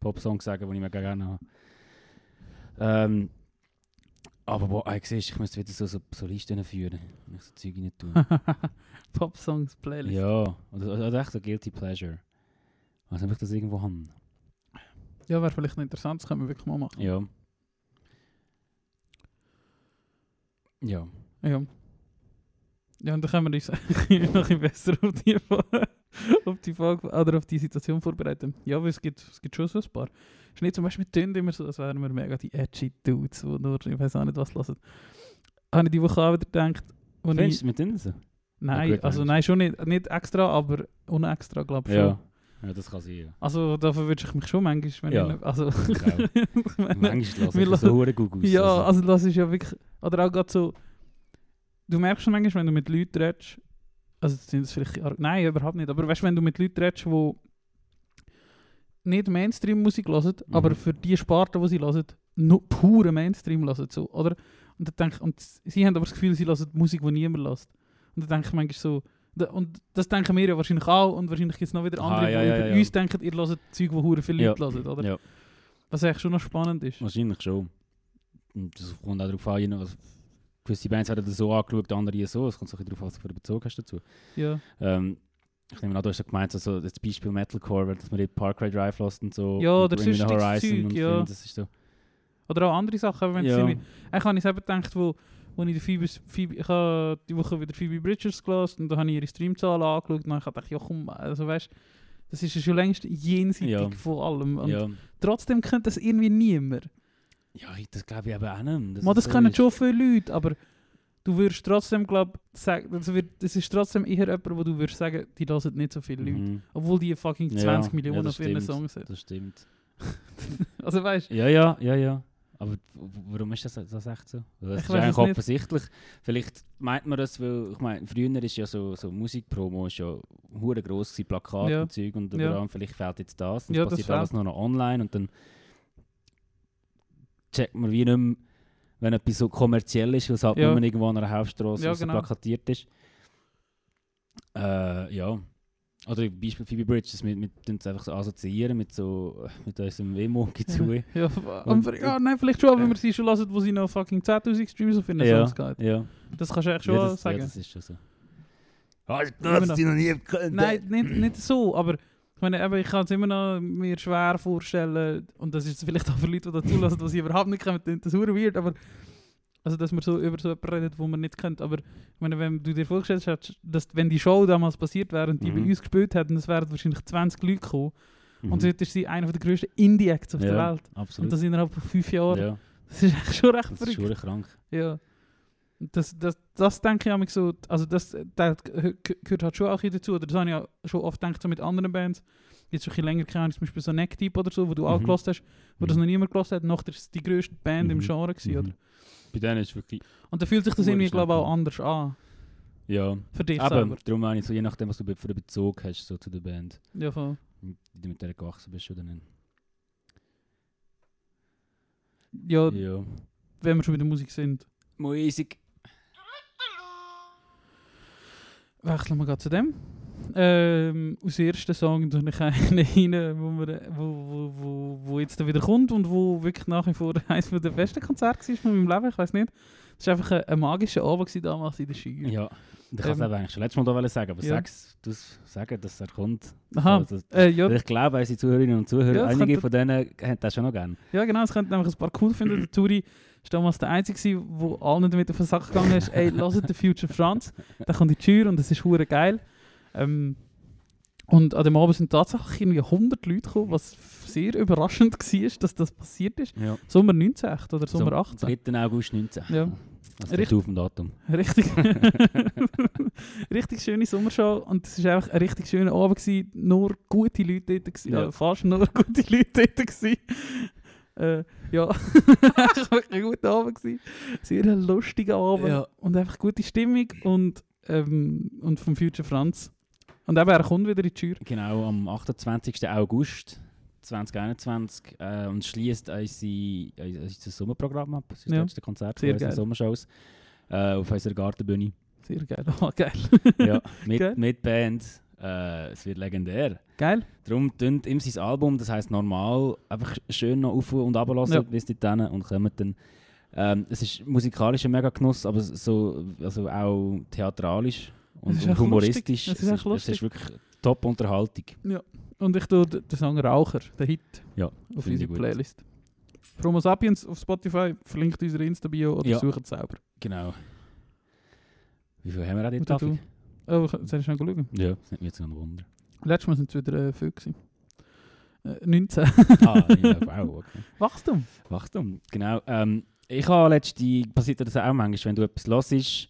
Pop-Song sagen, den ich mega gerne habe. Ähm, aber wo du siehst, ich müsste wieder so, so, so Listen führen, wenn ich so Zeug nicht tue. *laughs* Pop-Songs Playlist. ja, oder, oder echt so Guilty Pleasure. Was ob ich das irgendwo habe? Ja, wäre vielleicht interessant, das können wir wirklich mal machen. Ja. Ja. Ja. Ja, und dann können wir uns *laughs* noch ein bisschen besser auf die, auf die Frage oder auf die Situation vorbereiten. Ja, weil es gibt, es gibt schon so ein paar. Es ist nicht zum Beispiel, tun immer so, als wären wir mega die edgy Dudes, die nur, ich weiß auch nicht, was hören. Habe ich die Woche auch wieder gedacht, Findest du es mit denen so? nein, also nein, schon nicht, nicht extra, aber unextra, glaube ich schon. Ja. Ja, das kann sein. Ja. Also da verwünsche ich mich schon manchmal, wenn Ja. ich nicht, also, *laughs* Manchmal lasse ich so hure gut aus. Ja, also das ist ja wirklich. Oder auch gerade so. Du merkst schon manchmal, wenn du mit Leuten redest. Also sind das vielleicht. ar- Nein, überhaupt nicht. Aber weißt du, wenn du mit Leuten redest, die nicht Mainstream-Musik hören, Mhm. aber für die Sparte, die sie hören, nur pure Mainstream hören. So, oder? Und, dann denk, und sie haben aber das Gefühl, sie hören Musik, die niemand hört. Und dann denke ich manchmal so. da- Und das denken wir ja wahrscheinlich auch. Und wahrscheinlich gibt es noch wieder Ah, andere, ja, die ja, über ja. uns denken, ihr hört Zeug, die hure viele. Leute hören. Oder? Was eigentlich schon noch spannend ist. Wahrscheinlich schon. Und das kommt auch darauf an, gewisse Bands werden das so angeschaut, andere so. Es kommt so ein bisschen darauf an, was du Bezug hast dazu. Ja. Ähm, ich nehme an, du hast ja gemeint, so, so das Beispiel Metalcore, dass man die Parkway Drive lässt und so. Ja, oder sonstiges Horizon Zeug, ja. Film, das ist so. Oder auch andere Sachen, wenn Ja. irgendwie... Ich habe es eben gedacht, wo, wo ich, die Phoebe, Phoebe, ich habe die Woche wieder Phoebe Bridgers gelesen und da habe ich ihre Streamzahlen angeschaut und dann habe ich gedacht, ja komm, also weißt das ist ja schon längst jenseitig Ja. von allem. Und Ja. trotzdem kennt das irgendwie niemand. Ja, das glaube ich eben auch nicht. Das, das so schon viele Leute, aber du würdest trotzdem, glaube sagen, das, wird, das ist trotzdem eher jemand, wo du würdest sagen, die hören nicht so viele Leute. Mhm. Obwohl die fucking Ja, 20 ja, Millionen das auf ihren. Songs haben. Das stimmt. *laughs* Also weißt Ja, ja, ja, ja. Aber warum ist das, das echt so? Das Ich ist eigentlich offensichtlich. Vielleicht meint man das, weil ich meine, früher ist ja so, so Musikpromo ist ja hure gross gewesen, Plakate Ja. und Zeug und Ja. überall, vielleicht fehlt jetzt das und Ja, es das passiert alles nur noch online und dann checkt man wie nicht mehr, wenn etwas so kommerziell ist, weil es halt Ja. nur irgendwo an einer Hauptstraße Ja, so genau. plakatiert ist. Äh, ja. Oder Beispiel Phoebe Bridges, mit, mit uns einfach so assoziieren mit so *laughs* mit unserem Wemo-Gi zu. *laughs* Ja, Und- aber, ja, nein, vielleicht schon, wenn wir sie schon hören, wo sie noch fucking 10.000 Streams auf ihren Ja, Songs geht. ja. Das kannst du eigentlich schon ja, das, sagen. Ja, das ist schon so. Ah, ich noch. die noch nie gekannt. Nein, nicht, nicht so, aber ich meine, eben, ich kann es immer noch mir schwer vorstellen, und das ist vielleicht auch für Leute, die dazu lassen, die sie überhaupt nicht kennen, das ist weird, aber also, dass man so über so jemanden redet, wo man nicht kennt, aber ich meine, wenn du dir vorgestellt hast, dass wenn die Show damals passiert wäre und die Mhm. bei uns gespielt hätten, es wären wahrscheinlich 20 Leute gekommen, Mhm. und heute ist sie einer der grössten Indie-Acts auf der Ja, Welt. Absolut. Und das innerhalb von fünf Jahren. ja, Das ist echt schon recht das ist verrückt. schon krank. Ja. Das, das, das denke ich auch so, also das, das gehört halt schon auch bisschen dazu, oder das habe ich auch schon oft gedacht, so mit anderen Bands, jetzt schon ein bisschen länger keine zum Beispiel so Neck Deep oder so, wo du auch Mhm. gelost hast, wo das Mhm. noch niemand gelost hat, noch das die grösste Band im Mhm. Genre gewesen, oder? Mhm. Bei denen ist es wirklich. Und da fühlt sich das irgendwie, glaube ich, auch anders an, Ja. für dich Aber selber. darum meine ich so, je nachdem, was du für einen Bezug hast so zu der Band, Ja, voll. wie du mit der gewachsen bist oder nicht. Ja, Ja. wenn wir schon bei der Musik sind, Musik. Wechseln wir gerade zu dem. Ähm, aus dem ersten Song tue ich einen *laughs* rein, wo, wir, wo, wo, wo, jetzt wieder kommt und wo wirklich nach wie vor *laughs* eines der besten Konzerte war von meinem Leben, ich weiß nicht. Es war einfach ein, ein magischer Abend damals in der Schule. Ja. Ich kann es Ähm, eigentlich schon letztes Mal da sagen, aber ja. sag's, du sagen, dass er kommt. Aha, Also, äh, ja, Ich glaube, unsere Zuhörerinnen und Zuhörer, Ja, einige könnte- von denen haben das schon noch gerne. ja, genau, es könnte nämlich ein paar cool finden. Der Turi war damals der Einzige, der allen damit auf den Sack gegangen ist. Ey, lasst den Future Franz. Der kommt in die Tür und es ist hure geil. Ähm, und an dem Abend sind tatsächlich irgendwie 100 Leute gekommen, was sehr überraschend war, dass das passiert ist. Ja. Sommer 19 echt, oder Sommer 18. 3. August 19. Ja. Das Richtig. auf dem Datum. Richtig, *laughs* richtig schöne Sommershow und es war einfach ein richtig schöner Abend. Gewesen. Nur gute Leute dort, gewesen. Ja. ja. fast nur gute Leute dort. Gewesen. Äh, ja, *laughs* *laughs* es war wirklich ein guter Abend. Gewesen. Sehr ein lustiger Abend Ja. und einfach gute Stimmung und, ähm, und vom Future Franz. Und eben, er kommt wieder in die Tür. Genau, am 28. August 2021 äh, und schließt unser, unser Sommerprogramm ab. Das ist Ja. das letzte Konzert Sehr geil. Sommershows äh, auf unserer Gartenbühne. Sehr geil. Oh, *laughs* geil. ja, mit, Geil. mit Band. Äh, es wird legendär. Geil? Darum tönt ihm sein Album, das heisst normal, einfach schön noch auf und runter lassen Ja. bis dorthin und kommen dann. Ähm, es ist musikalisch ein mega Genuss, aber so, also auch theatralisch und, und humoristisch. Es ist es, ist, es ist wirklich Top-Unterhaltung. Und ich tue den Song Raucher, den Hit, Ja, auf unsere. Playlist. Promo Sapiens auf Spotify, verlinkt unsere Insta-Bio oder Ja. sucht es selber. Genau. Wie viel haben wir an der Oder Du? Oh, soll ich schnell schauen? Ja, das hat mich jetzt noch ein Wunder. Letztes Mal sind es wieder äh, viel gewesen. Äh, 19. ah, ja, wow, okay. *laughs* Wachstum. Wachstum, genau. Ähm, ich habe letzte, passiert das auch manchmal, wenn du etwas hörst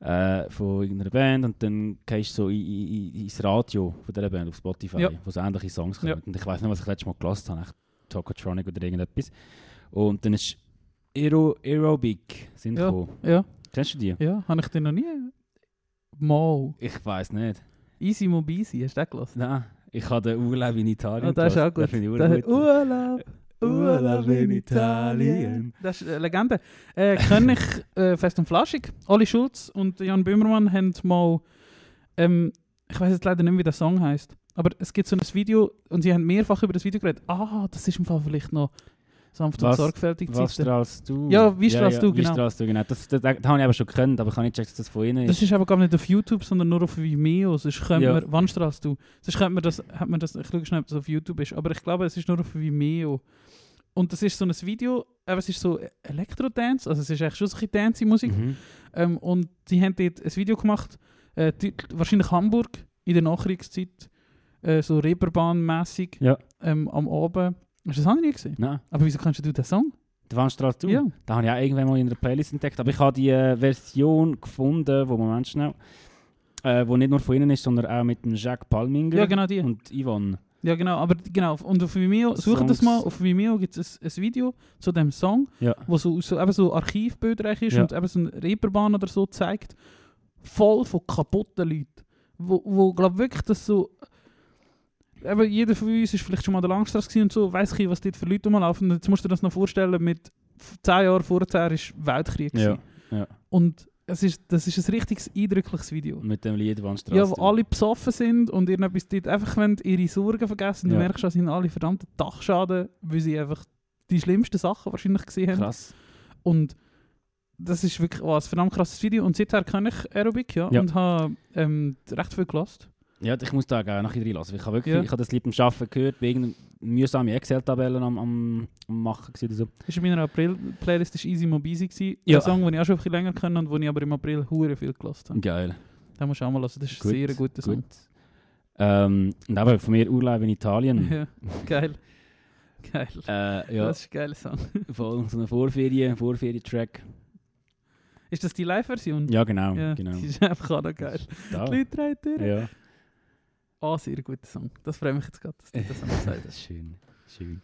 äh, von irgendeiner Band und dann gehst du so in, in, ins Radio von dieser Band auf Spotify, Ja. wo so ähnliche Songs kommen. Ja. Und ich weiß nicht, was ich letztes Mal gelassen habe, echt Tokotronic oder irgendetwas. Und dann ist Aero, Aerobic sind Ja. gekommen. Ja, Kennst du die? ja. Habe ich den noch nie... Mal. Ich weiß nicht. Easy Mobisi, hast du den gelassen? Nein, ich habe den Urlaub in Italien Oh, das ist auch gut. Das gut. Urlaub, Urlaub in Italien. Das ist eine Legende. Äh, König *laughs* äh, Fest und Flaschig, Oli Schulz und Jan Böhmermann haben mal, ähm, ich weiß jetzt leider nicht, wie der Song heißt, aber es gibt so ein Video und sie haben mehrfach über das Video geredet. Ah, das ist im Fall vielleicht noch sanft und Was- sorgfältig. Was Zeiten. strahlst du? Ja, wie strahlst du, Wie genau. strahlst du, genau. Das, das, das, habe ich aber schon gekannt, aber ich habe nicht gecheckt, dass das von ihnen Das ist. ist aber gar nicht auf YouTube, sondern nur auf Vimeo. Sonst könnte Ja. man, wann strahlst du? Sonst könnte man das, hat man das, ich schaue schnell, ob das auf YouTube ist, aber ich glaube, es ist nur auf Vimeo. Und das ist so ein Video, aber es ist so Elektro-Dance, also es ist eigentlich schon so ein bisschen Dance-Musik. Mhm. Ähm, und sie haben dort ein Video gemacht, äh, die, wahrscheinlich Hamburg in der Nachkriegszeit, äh, so Reeperbahn-mässig Ja. ähm, am Abend. Hast du das auch nie gesehen? Nein, Aber wieso kannst du den Song? der Wann strahlst du? Ja. Da habe ich auch irgendwann mal in einer Playlist entdeckt, aber ich habe die äh, Version gefunden, wo Moment schnell, äh, wo nicht nur von ihnen ist, sondern auch mit dem Jacques Palminger Ja, genau die. und Yvonne. Ja, genau, aber genau, und auf Vimeo, sucht das mal, auf Vimeo gibt es ein, ein Video zu dem Song, Ja. wo so, so, eben so Archivbilder ist Ja. und eben so eine Reeperbahn oder so zeigt, voll von kaputten Leuten, wo, wo glaube wirklich das so, eben jeder von uns ist vielleicht schon mal der Langstrasse und so, weiss ich, was dort für Leute rumlaufen, jetzt musst du dir das noch vorstellen, mit zehn Jahren vorher ist Weltkrieg Ja. ja. und es ist, das ist ein richtig eindrückliches Video. Mit dem Lied Wann strahlst Ja, du? wo alle besoffen sind und irgendetwas dort einfach ihre Sorgen vergessen. Du Ja. merkst, dass sie alle verdammten Dachschaden, weil sie einfach die schlimmsten Sachen wahrscheinlich gesehen haben. Krass. Und das ist wirklich oh, ein verdammt krasses Video. Und seither kann ich Aerobic ja, Ja. und habe ähm, recht viel gelost. Ja, ich muss da gerne nachher reinlassen. Ich habe wirklich, Ja. ich habe das Lied beim Arbeiten gehört, irgendeiner mühsamen Excel-Tabellen am, am, am machen gewesen so. War in meiner April-Playlist ist Easy Mobisi. gewesen. Ja. Ein Song, den ich auch schon ein bisschen länger kenne und den ich aber im April hure viel gelost habe. Geil. Den musst du auch mal hören. Das ist Gut, ein sehr guter Song. Gut. Ähm, und eben von mir Urlaub in Italien. *laughs* Ja, geil. Geil. Äh, ja, Das ist ein geiler Song. *laughs* voll so eine Vorferien, Vorferien-Track. Ist das die Live-Version? Ja, genau. Ja, genau. die ist einfach auch noch geil. Da. Die Leute durch. Ja, Ah, sehr guter Song. Das freut mich jetzt gerade, dass du das Song gesagt *laughs* das ist schön. schön.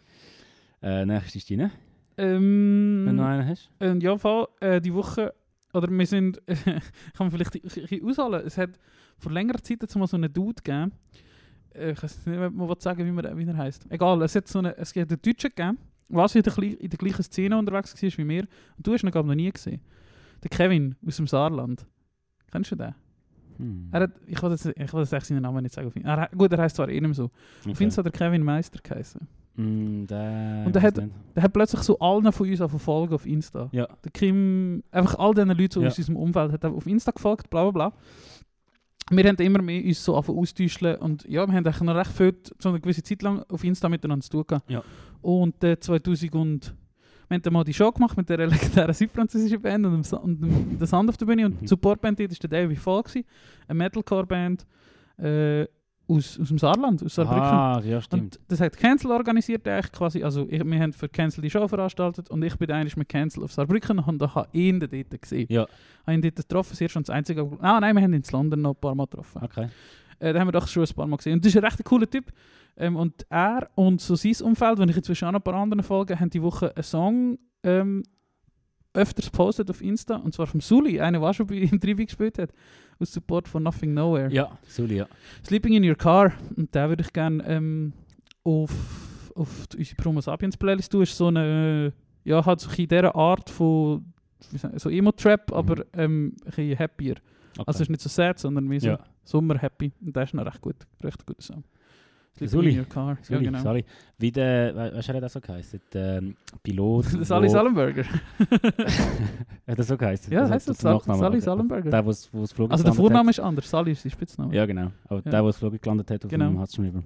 Äh, nächstes ist deine, Ähm, wenn du einen hast. äh, ja, Fall, äh, die Woche, oder wir sind, *laughs* kann man vielleicht ein bisschen ausholen, es hat vor längerer Zeit jetzt mal so einen Dude gegeben, äh, ich weiß nicht, ob man will sagen, wie, man, wie er heisst. Egal, es hat so eine, es hat einen Deutschen gegeben, was in der, in der gleichen Szene unterwegs war wie wir, und du hast ihn, glaube ich, noch nie gesehen. Der Kevin aus dem Saarland. Kennst du den? Hm. Er hat, ich will jetzt, ich will jetzt echt seinen Namen nicht sagen. auf ihn. Er, gut, er heißt zwar eh nicht so. Auf Okay. Insta hat er Kevin Meister geheißen. Mm, der, Und der hat- nicht. Der hat plötzlich so allen von uns auf Folgen auf Insta. Ja. Der Kim, einfach all diesen Leuten Ja. aus unserem Umfeld hat auf Insta gefolgt, bla bla bla. Wir haben immer mehr uns so austauschen und ja, wir haben eigentlich noch recht viel, so eine gewisse Zeit lang auf Insta miteinander zu tun gehabt. Ja. Und äh, 2000 und wir haben mal die Show gemacht mit der legendären südfranzösischen Band und dem, und dem der Sand auf der Bühne und die Mhm. Supportband dort war der Davy Fall, gewesen, eine Metalcore-Band äh, aus, aus dem Saarland, aus Saarbrücken. Ah, ja, stimmt. Und das hat Cancel organisiert eigentlich quasi, also ich, wir haben für Cancel die Show veranstaltet und ich bin eigentlich mit Cancel auf Saarbrücken und habe ihn dort gesehen. Ja. Habe ihn dort getroffen, das erste und das einzige. Ah nein, wir haben ihn in London noch ein paar Mal getroffen. Okay. Äh, da haben wir doch schon ein paar Mal gesehen. Und das ist ein recht cooler Typ. Ähm, und er und so sein Umfeld, wenn ich inzwischen auch noch ein paar andere Folgen, haben die Woche einen Song ähm, öfters gepostet auf Insta. Und zwar vom Suli, einer, der schon bei im Trivi gespielt hat. Aus Support von Nothing Nowhere. Ja, Suli, ja. Sleeping in Your Car. Und den würde ich gerne ähm, auf, auf unsere Promo Sapiens Playlist tun. Ist so eine, ja, hat so in dieser Art von, so Emo-Trap, aber ähm, ein bisschen happier. Okay. Also es ist nicht so sad, sondern mehr so ja. Sommer-happy. Und der ist noch recht gut. Recht guter Song. Your Car. Suli, ja, genau. Sali. Wie der, du, wer das so geheißen? Der ähm, Pilot. Der Sally Sullenberger. Hat das so geheißen? *laughs* *laughs* Ja, Also, heißt das Nachname, Sally okay. Sullenberger. Der, wo es Flug Also der Vorname ist anders. Sally ist sein Spitzname. Hat. Ja, genau. Aber Ja. der, der das Flug gelandet hat, auf Genau. dem Hudson River.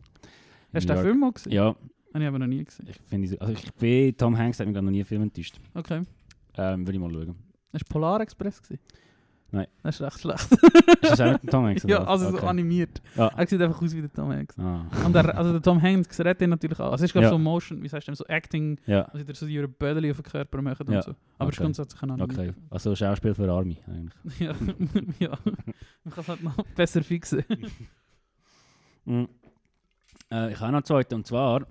Hast du den Film mal gesehen? Ja, Habe ich aber noch nie gesehen. ich finde, so- also ich bin Tom Hanks hat mich noch nie Film enttäuscht. Okay. Ähm, will ich mal schauen. Hast du Polar Express gesehen? Nein. *laughs* Das ist recht schlecht. Ist das auch mit dem Tom Hanks? *laughs* ja, also so Okay. animiert. Ja. Er sieht einfach aus wie der Tom Hanks. Ah. Und der, also der Tom Hanks redet ihn natürlich auch. Also es ist glaube Ja. so Motion, wie sagst du, so Acting, Ja, also der so die Bödeli auf den Körper machen Ja. und so. Aber es ist Okay. grundsätzlich ein animiert. okay. Also Schauspiel für Army eigentlich. *laughs* ja, ja. Man kann es halt noch besser fixen. Mm. Äh, ich habe noch einen zweiten und zwar.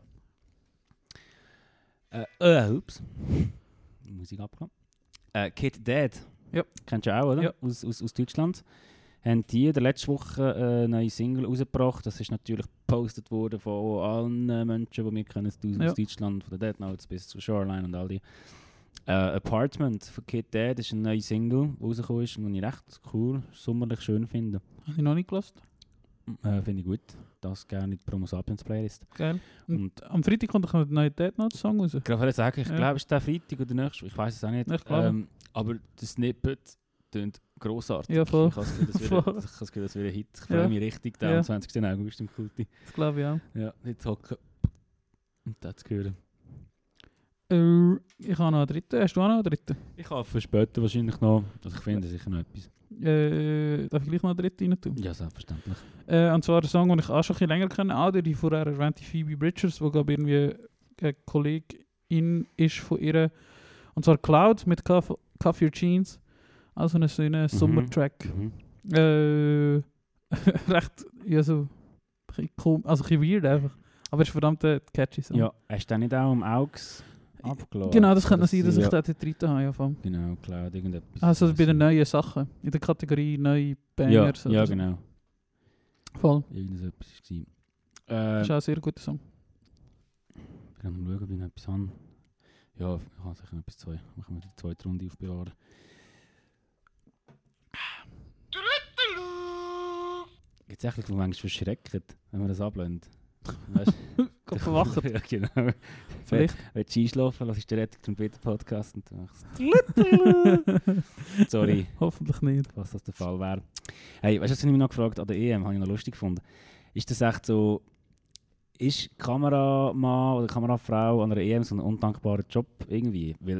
Äh, äh ups. Musik abgenommen. Äh, Kid Dead. Ja. Kennst du auch, oder? Ja. Aus, aus, aus Deutschland. Haben die in der letzten Woche äh, eine neue Single rausgebracht. Das ist natürlich gepostet worden von allen äh, Menschen, die wir kennen aus, Ja. Deutschland, von der Dead Notes bis zu Shoreline und all die. Äh, Apartment von Kid Dead ist eine neue Single, die rausgekommen ist und die ich recht cool, sommerlich schön finde. Habe ich noch nicht gelost. Äh, finde ich gut. Das gerne in die Promo Sapiens Playlist. Geil. Und, Und am Freitag kommt noch ein neuer Dead Note Song raus. ich wollte sagen, ich Ja. glaube, es ist der Freitag oder nächste, ich weiß es auch nicht. Ich glaube. Ähm, aber das Snippet klingt grossartig. Ja, voll. Ich habe das Gefühl, das wird- ein Hit. Ich Ja. freue mich richtig, der Ja. am 20. August im Kulti. Das glaube ich auch. Ja, nicht hocken. Und das zu hören. Äh, ich habe noch einen dritten. Hast du auch noch einen dritten? Ich habe für später wahrscheinlich noch, also ich finde sicher noch etwas. Äh, darf ich gleich noch einen dritten rein tun? Ja, selbstverständlich. Äh, und zwar der Song, den ich auch schon ein bisschen länger kenne, auch die vorher erwähnte Phoebe Bridgers, die glaube ich irgendwie eine Kollegin ist von ihr. Und zwar Cloud mit Cuff, Cuff Your Jeans. Also so ein Sommertrack. Mhm. Äh, *laughs* recht, ja so, ein also ein weird einfach. Aber es ist verdammt ein catchy Song. Ja, hast du den nicht auch am Augs abgeladen? Genau, das könnte sein, dass ich ja. da dort drin habe. Ja. Genau, Cloud, irgendetwas. also bei den Ja. neuen Sachen, in der Kategorie neue Ja, Bangers. ja so. genau. Voll. Irgendetwas war es. Das Äh, ist auch ein sehr guter Song. Ich kann mal schauen, ob ich noch etwas habe. Ja, ich habe sicher noch etwas zwei. Machen wir die zweite Runde aufbewahren. Gibt es echt Leute, die manchmal verschrecken, wenn man das ablehnt? Weißt *laughs* Gott verwachen. *laughs* ja, genau. Vielleicht. Wenn du einschlafen lass ich den Rettung zum Bitte Podcast und du machst. *laughs* Sorry, Hoffentlich nicht. was das der Fall wäre. Hey, weißt du, was ich mich noch gefragt an der EM, habe ich noch lustig gefunden. Ist das echt so, ist Kameramann oder Kamerafrau an einer EM so ein undankbarer Job irgendwie? Weil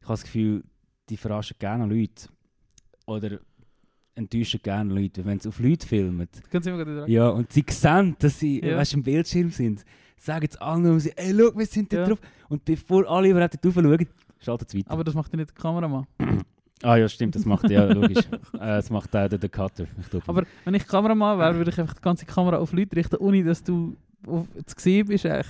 ich habe das Gefühl, die verarschen gerne Leute. Oder enttäuschen gerne Leute, wenn sie auf Leute filmen. Ganz immer Ja, und sie sehen, dass sie Ja. weißt, im Bildschirm sind. Sagen es allen um sie, ey, schau, wir sind da Ja. drauf. Und bevor alle überhaupt drauf schauen, schaltet es weiter. Aber das macht ja nicht der Kameramann. *clears throat* ah ja, stimmt, das macht ja logisch. äh, das macht der, der, der Cutter. Aber wenn ich Kameramann wäre, würde ich einfach die ganze Kamera auf Leute richten, ohne dass du auf, zu sehen bist. Eigentlich.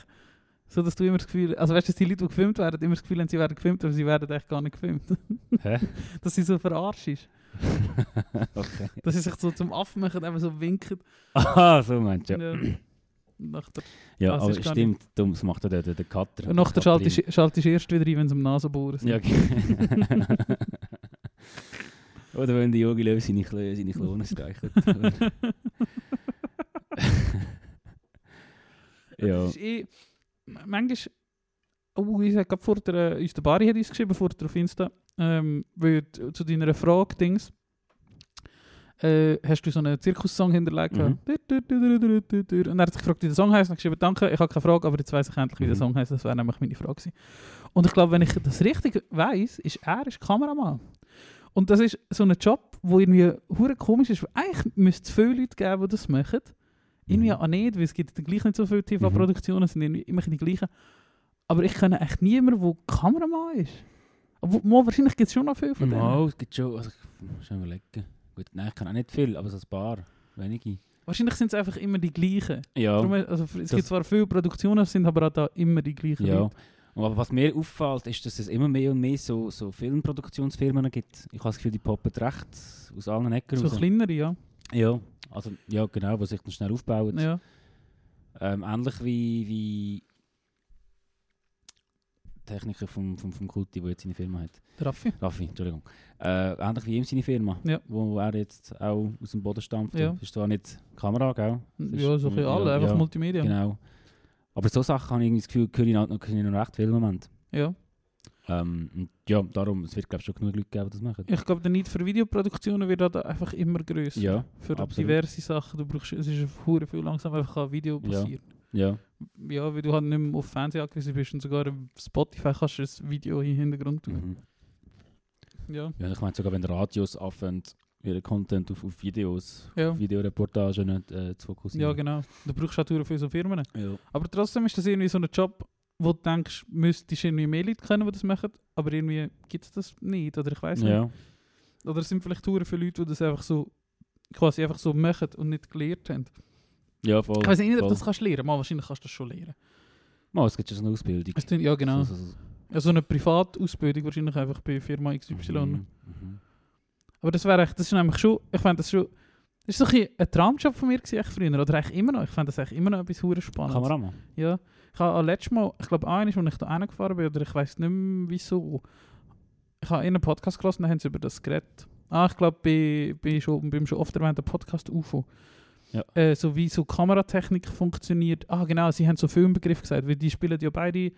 So dass du immer das Gefühl also weißt du, dass die Leute, die gefilmt werden, immer das Gefühl haben, sie werden gefilmt, aber sie werden echt gar nicht gefilmt. *laughs* Hä? dass sie so verarscht ist. *laughs* okay. Dass sie sich so zum Affen machen, einfach so winken. Aha, so meinst du. Ja, Ja. Nach der, ja aber stimmt, dumm, das macht ja der, der, der Cutter. und nach der Cutterin. schaltest du schaltest erst wieder rein, wenn sie am Nasenbohren sind. Ja, okay. *laughs* Oder wenn der Jogi Löw seine, Klo- seine Klone streichelt. Ja. Das ist eh, manchmal, oh, ich gerade vor der, uns der Bari hat uns geschrieben, vor der auf Insta, ähm, weil zu deiner Frage, Dings, äh, hast du so einen Zirkussong hinterlegt. Mhm. Und er hat sich gefragt, wie der Song heißt. Und ich habe danke, ich habe keine Frage, aber jetzt weiss ich endlich, wie der Mhm. Song heißt. Das wäre nämlich meine Frage gewesen. Und ich glaube, wenn ich das richtig weiss, ist er ist Kameramann. Und das ist so ein Job, wo irgendwie hure komisch ist. Eigentlich müsste es viele Leute geben, die das machen. Irgendwie Mhm. auch nicht, weil es gibt dann gleich nicht so viele TV-Produktionen, es sind immer die gleichen. Aber ich kenne echt niemanden, der Kameramann ist. Aber mal, wahrscheinlich gibt es schon noch viele von denen. Mal, es gibt schon, also ich muss überlegen. Gut, nein, ich kann auch nicht viel, aber so ein paar, wenige. Wahrscheinlich sind es einfach immer die gleichen. Ja, Darum, also, es gibt zwar viele Produktionen, sind aber auch da immer die gleichen ja. Leute. Und aber was mir auffällt, ist, dass es immer mehr und mehr so, so Filmproduktionsfirmen gibt. Ich habe das Gefühl, die poppen recht aus allen Ecken So raus. kleinere, ja. Ja, also, ja, genau, die sich dann schnell aufbauen. ja. Ähm, ähnlich wie, wie Techniker vom, vom, vom Kulti, der jetzt seine Firma hat. Der Raffi. Raffi, Entschuldigung. Äh, ähnlich wie ihm seine Firma, Ja. wo er jetzt auch aus dem Boden stampft. Ja. Das ist zwar nicht Kamera, gell? Das Ja, so ein bisschen alle, ja, einfach ja, Multimedia. Genau. Aber so Sachen habe ich irgendwie das Gefühl, höre ich noch, noch recht viel im Moment. Ja. Ähm, ja, darum, es wird glaube schon genug Leute geben, die das machen. Ich glaube, der Need für Videoproduktionen wird da einfach immer größer. Ja, Für absolut. diverse Sachen. Du brauchst, es ist hure viel langsam einfach an Video Ja. passiert. Ja, Ja, weil du halt nicht mehr auf Fernsehen angewiesen bist und sogar auf Spotify kannst du ein Video im Hintergrund tun. mhm. Ja. ja ich meine sogar, wenn Radios anfangen, ihren Content auf, auf Videos, Ja. Videoreportagen äh, zu fokussieren. ja, genau. Du brauchst halt hure viel so Firmen. Ja. Aber trotzdem ist das irgendwie so ein Job, wo du denkst, müsstest irgendwie mehr Leute kennen, die das machen, aber irgendwie gibt es das nicht, oder ich weiß nicht. Ja. Oder es sind vielleicht hure viele Leute, die das einfach so quasi einfach so machen und nicht gelernt haben. ja, voll. Ich weiß nicht, ob voll. du das kannst lernen. Mal wahrscheinlich kannst du das schon lernen. Mal, es gibt schon so eine Ausbildung. Es tun- Ja, genau. So, so, so. Ja, so eine Privatausbildung wahrscheinlich einfach bei Firma XY. Mhm. Mhm. Aber das wäre echt, das ist nämlich schon, ich fände das schon, das ist so ein, ein Traumjob von mir gewesen, früher, oder eigentlich immer noch. Ich fände das eigentlich immer noch etwas spannend. Kameramann. Ja, ich habe letztes Mal, ich glaube einmal, als ich da reingefahren bin, oder ich weiß nicht mehr wieso, ich habe in einem Podcast gelesen, da haben sie über das geredet. Ah, ich glaube, bei, bei schon, beim schon oft erwähnten Podcast UFO. Ja. Äh, so wie so Kameratechnik funktioniert. Ah, genau, sie haben so Filmbegriff gesagt, weil die spielen ja beide,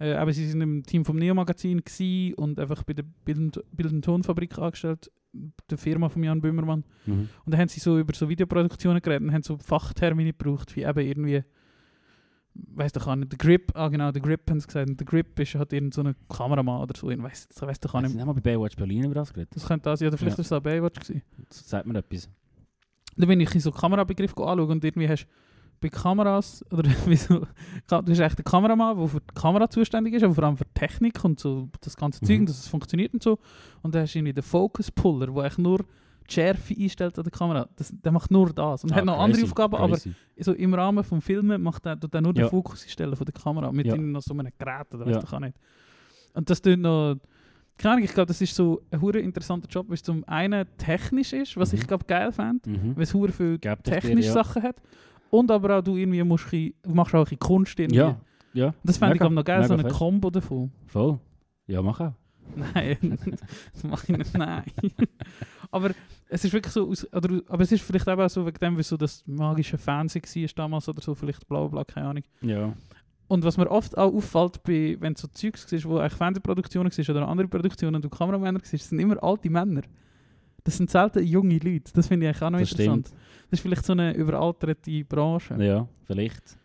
äh, aber sie sind im Team vom Neo-Magazin und einfach bei der Bild- und, Bild und Tonfabrik angestellt, der Firma von Jan Böhmermann. Mhm. Und dann haben sie so über so Videoproduktionen geredet und haben so Fachtermine gebraucht, wie eben irgendwie, weiss doch auch nicht, der Grip, ah genau, der Grip haben sie gesagt, und der Grip ist halt irgend so ein Kameramann oder so, ich ich weiss doch auch nicht. Nicht mal bei Baywatch Berlin über das geredet? Das könnte das sein, oder vielleicht Ja. ist es auch Baywatch gewesen. Das sagt mir etwas. Dann bin ich in so Kamerabegriff anschauen und irgendwie hast bei Kameras, *laughs* oder wie so, Ka- du hast echt einen Kameramann, der für die Kamera zuständig ist, aber vor allem für die Technik und so das ganze Mhm. Zeug, dass es funktioniert und so. Und dann hast du irgendwie den Focus Puller, der echt nur die Schärfe einstellt an der Kamera. Das, der macht nur das. Und Ah, hat noch andere crazy, Aufgaben, aber crazy. so im Rahmen vom Filmen macht er, tut er nur den Ja. Fokus einstellen von der Kamera mit Ja. noch so einem Gerät oder Ja. weiß nicht. Und das tut noch keine Ahnung, ich glaube, das ist so ein hure interessanter Job, weil es zum einen technisch ist, was Mhm. ich glaube geil fände, Mhm. weil es hure viel Gäbe dich dir, technische ja. Sachen hat und aber auch du irgendwie musst, machst auch ein Kunst irgendwie. Ja, ja. Das fände ich Mega, glaub noch geil, so eine. Kombo davon. Voll. Ja, mach auch. *laughs* Nein, *laughs* das mache ich nicht, nein. Aber es ist wirklich so, aus, oder, aber es ist vielleicht eben auch so wegen dem, wie so das magische Fernsehen war damals oder so, vielleicht bla bla keine Ahnung. Ja. Und was mir oft auch auffällt, bei, wenn so Zeugs siehst, wo eigentlich Fernsehproduktionen sind oder andere Produktionen und du Kameramänner siehst, sind immer alte Männer. Das sind selten junge Leute. Das finde ich eigentlich auch noch Das interessant. Das ist vielleicht so eine überalterte Branche. Ja, vielleicht.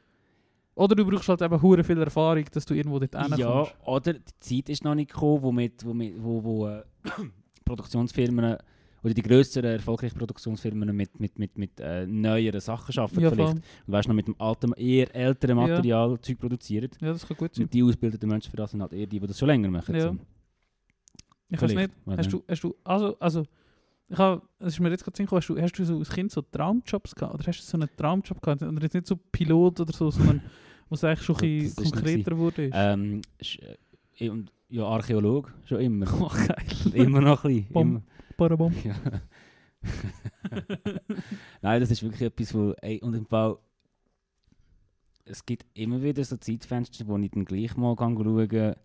Oder du brauchst halt eben hure viel Erfahrung, dass du irgendwo dort Ja, hinkommst. oder die Zeit ist noch nicht gekommen, wo, mit, wo, wo, wo äh, *coughs* Produktionsfirmen oder die grösseren erfolgreichen Produktionsfirmen mit, mit, mit, mit äh, neueren Sachen arbeiten Ja, vielleicht. voll. Und weißt noch mit dem alten, eher älteren Ja. Material Zeug produzieren. Ja, das kann gut sein. Und die ausgebildeten Menschen für das sind halt eher die, die das schon länger machen. Ja. So. Ich weiß nicht, hast du, hast du, also, also, ich hab, es ist mir jetzt gerade gekommen, hast du, hast du so als Kind so Traumjobs gehabt? Oder hast du so einen Traumjob gehabt? Oder jetzt nicht so Pilot oder so, sondern *laughs* wo es eigentlich schon ein bisschen konkreter wurde? Ähm, äh, ja, Archäolog, schon immer. *laughs* Oh, geil. immer noch ein bisschen. Bom. Immer. Parabom. Ja. Nein, das ist wirklich etwas, wo, ey, und im Fall, es gibt immer wieder so Zeitfenster, wo ich dann gleich mal kann schauen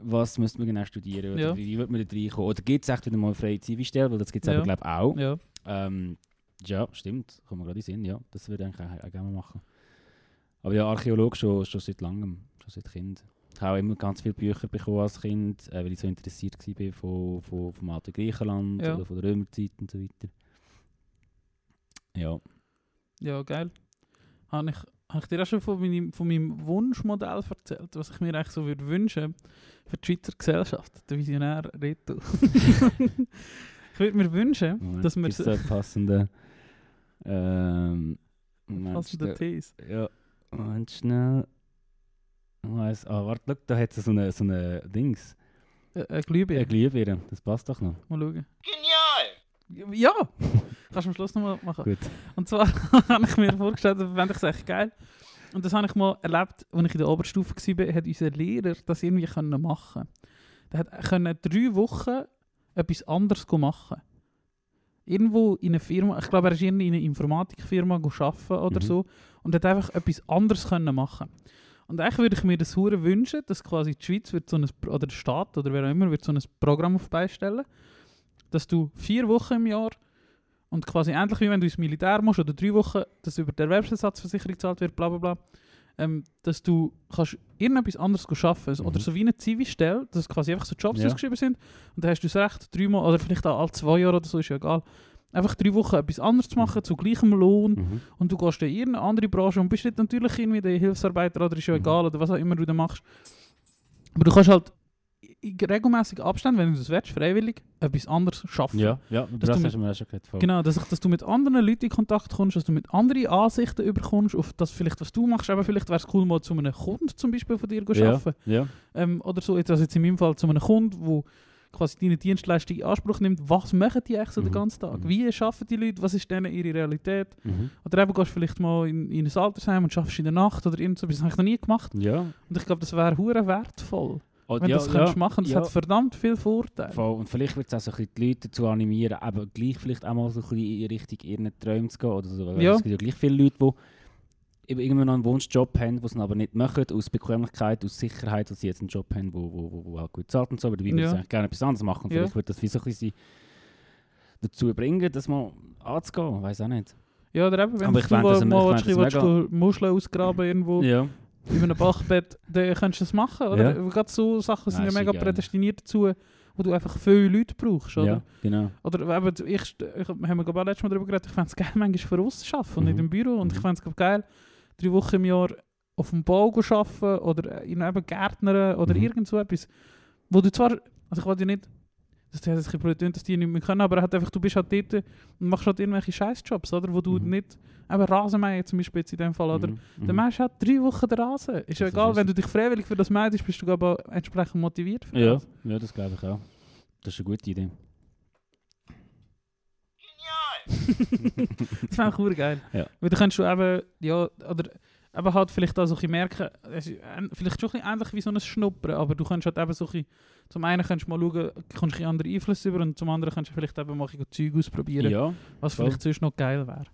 was müsste man genau studieren oder Ja. wie wird man da reinkommen. Oder gibt es echt wieder mal freie Zivilstelle, weil das gibt es Ja. aber glaube ich auch. Ja. Ähm, ja, stimmt, kommt mir gerade in den Sinn, ja, das würde ich eigentlich auch, auch gerne machen. Aber ja, Archäologe schon, schon seit langem, schon seit Kind. Ich habe immer ganz viele Bücher bekommen als Kind, äh, weil ich so interessiert war von, von, vom alten Griechenland Ja. oder von der Römerzeit und so weiter. Ja. Ja, geil. Habe ich, hab ich dir auch schon von meinem, von meinem Wunschmodell erzählt, was ich mir eigentlich so würde wünschen für die Schweizer Gesellschaft, der Visionär Reto. *laughs* ich würde mir wünschen, Moment, dass wir gibt's da passende... Ähm, passende. These. Ja, Moment schnell. Ich weiss, ah, warte, schau, da hat es so eine, so eine Dings. Äh, Eine Glühbirne. Eine Glühbirne, das passt doch noch. Mal schauen. Genial! Ja! Kannst du am Schluss nochmal machen. Gut. Und zwar *laughs* habe ich mir vorgestellt, das fände ich echt geil. Und das habe ich mal erlebt, als ich in der Oberstufe war, hat unser Lehrer das irgendwie können machen Der hat können drei Wochen etwas anderes machen. Irgendwo in einer Firma, ich glaube, er ist irgendwie in einer Informatikfirma arbeiten oder Mhm. so und hat einfach etwas anderes können machen. Und eigentlich würde ich mir das hure wünschen, dass quasi die Schweiz wird so ein, oder der Staat oder wer auch immer wird so ein Programm auf die Beine stellen, dass du vier Wochen im Jahr und quasi ähnlich wie wenn du ins Militär musst oder drei Wochen, dass über die Erwerbsersatzversicherung gezahlt wird, bla bla bla, ähm, dass du kannst irgendetwas anderes arbeiten Mhm. oder so wie eine Zivi-Stelle, dass quasi einfach so Jobs Ja. ausgeschrieben sind. Und dann hast du das Recht, dreimal oder vielleicht auch alle zwei Jahre oder so, ist ja egal, einfach drei Wochen etwas anderes zu machen, zu gleichem Lohn Mhm. und du gehst in irgendeine andere Branche und bist nicht natürlich irgendwie der Hilfsarbeiter oder ist ja Mhm. egal oder was auch immer du da machst. Aber du kannst halt in regelmäßigen Abständen, wenn du das willst, freiwillig, etwas anderes schaffen. Ja, ja, Dass das hast du mir auch schon gehört. voll. Genau, dass, dass du mit anderen Leuten in Kontakt kommst, dass du mit anderen Ansichten überkommst, auf das vielleicht, was du machst. Aber vielleicht wäre es cool, mal zu einem Kunden zum Beispiel von dir zu Ja, arbeiten. ja. Ähm, oder so, also jetzt in meinem Fall zu einem Kunden, der quasi deine Dienstleistung in Anspruch nimmt. Was machen die eigentlich so den Mhm. ganzen Tag? Mhm. Wie arbeiten die Leute? Was ist denen ihre Realität? Mhm. Oder eben gehst du vielleicht mal in, in ein Altersheim und schaffst in der Nacht oder irgend so. Das habe ich noch nie gemacht. Ja. Und ich glaube, das wäre hure wertvoll, Und wenn ja, das ja, machen. Das ja. hat verdammt viel Vorteile. Voll. Und vielleicht wird es auch so ein die Leute dazu animieren, eben gleich vielleicht auch mal so ein bisschen in Richtung ihren Träumen zu gehen. Oder so. Weil Ja. Es gibt ja gleich viele Leute, die irgendwann noch einen Wunschjob haben, den sie aber nicht machen, aus Bequemlichkeit, aus Sicherheit, dass sie jetzt einen Job haben, wo, wo, wo, wo halt gut zahlt und so, aber dabei würden Ja. sie eigentlich gerne etwas anderes machen. Und Ja. Vielleicht wird das wie so ein bisschen sie dazu bringen, das mal anzugehen, weiß auch nicht. Ja, oder eben, wenn Aber du ich mal, ich mal willst, Muscheln ausgraben irgendwo Ja. in einem Bachbett, dann kannst du das machen, oder? Ja. Gerade so Sachen sind Nein, ja mega geil. prädestiniert dazu, wo du einfach viele Leute brauchst, oder? ja, genau. Oder eben, ich, ich, wir haben glaube ich letztes Mal darüber geredet, ich fände es geil, manchmal für uns zu arbeiten und nicht Mhm. im Büro. Und ich Mhm. fände es geil, drei Wochen im Jahr auf dem Bau arbeiten oder in eben Gärtnern oder Mhm. irgend so etwas, wo du zwar, also ich will dir nicht, das ist ein blöd, dass die nicht mehr können, aber halt einfach, du bist halt dort und machst halt irgendwelche Scheißjobs, oder? Wo du Mhm. nicht, eben Rasenmähen zum Beispiel jetzt in dem Fall, oder? Mhm. Dann machst du halt drei Wochen den Rasen. Ist ja Das ist egal, wenn du dich freiwillig für das meidest, bist du auch entsprechend motiviert für Ja, das. ja, das glaube ich auch. Das ist eine gute Idee. *laughs* Das fände ich geil. Ja. Weil dann kannst du eben, ja, oder eben halt vielleicht auch so ein merken, vielleicht schon ein ähnlich wie so ein Schnuppern, aber du kannst halt eben so ein zum einen kannst du mal schauen, kommst du andere Einflüsse über und zum anderen kannst du vielleicht eben mal Zeug ausprobieren, Ja, was voll. vielleicht sonst noch geil wäre.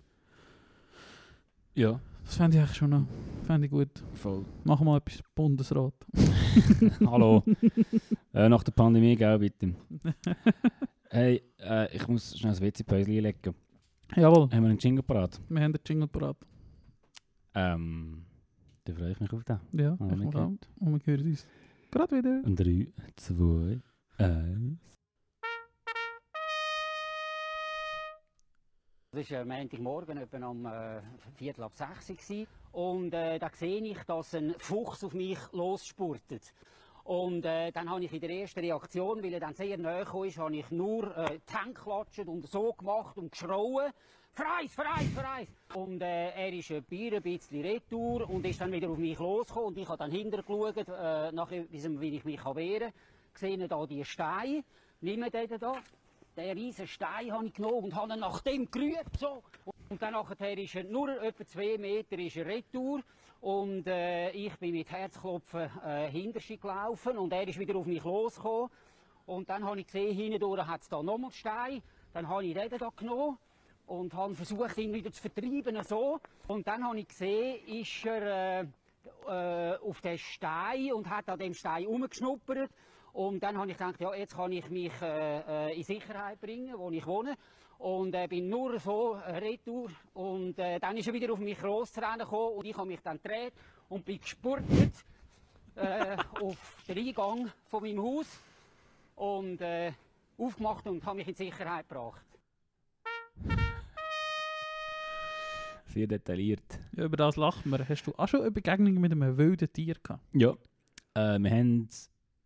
ja, Das fände ich eigentlich schon noch, fände ich gut. voll. Mach mal etwas Bundesrat. *laughs* Hallo. *laughs* äh, nach der Pandemie, gell, bitte. hey, äh, ich muss schnell das WC-Päuschen einlegen. Jawohl, Haben wir einen Jingle parat? wir haben den Jingle parat. Ähm, da freue ich mich auf den. Ja, ich mal auch. Und wir hören uns gerade wieder. 3, 2, 1. Das war äh, Montagmorgen, etwa um äh, Viertel ab sechs. gewesen. Und äh, da sehe ich, dass ein Fuchs auf mich losspurtet. Und äh, dann habe ich in der ersten Reaktion, weil er dann sehr nahe ist, habe ich nur äh, die geklatscht und so gemacht und geschrauen. Freis, freis, freis! Und äh, er ist ein bisschen retour und ist dann wieder auf mich losgekommen. Und ich habe dann hinterher geschaut, äh, wie ich mich wehren kann. Gesehen da die Steine. Nimm den da. Den riesen Stein habe ich genommen und habe ihn nach dem gerührt. So. Und dann nachher ist er nur etwa zwei Meter ist er retour. Und äh, ich bin mit Herzklopfen äh, hinter sie gelaufen und er ist wieder auf mich losgekommen. Und dann habe ich gesehen, hindurch hat es da nochmal Stein. Dann habe ich den da genommen und habe versucht, ihn wieder zu vertreiben. So. Und dann habe ich gesehen, ist er äh, äh, auf den Stein und hat an dem Stein rumgeschnuppert. Und dann habe ich gedacht, ja, jetzt kann ich mich äh, äh, in Sicherheit bringen, wo ich wohne. Und äh, bin nur so äh, retour und äh, dann ist er wieder auf mich loszurennen gekommen und ich habe mich dann gedreht und bin gespurtet äh, auf den Eingang von meinem Haus und äh, aufgemacht und habe mich in Sicherheit gebracht. Sehr detailliert. Ja, über das lachen wir. Hast du auch schon eine Begegnung mit einem wilden Tier gehabt? Ja. Äh, wir haben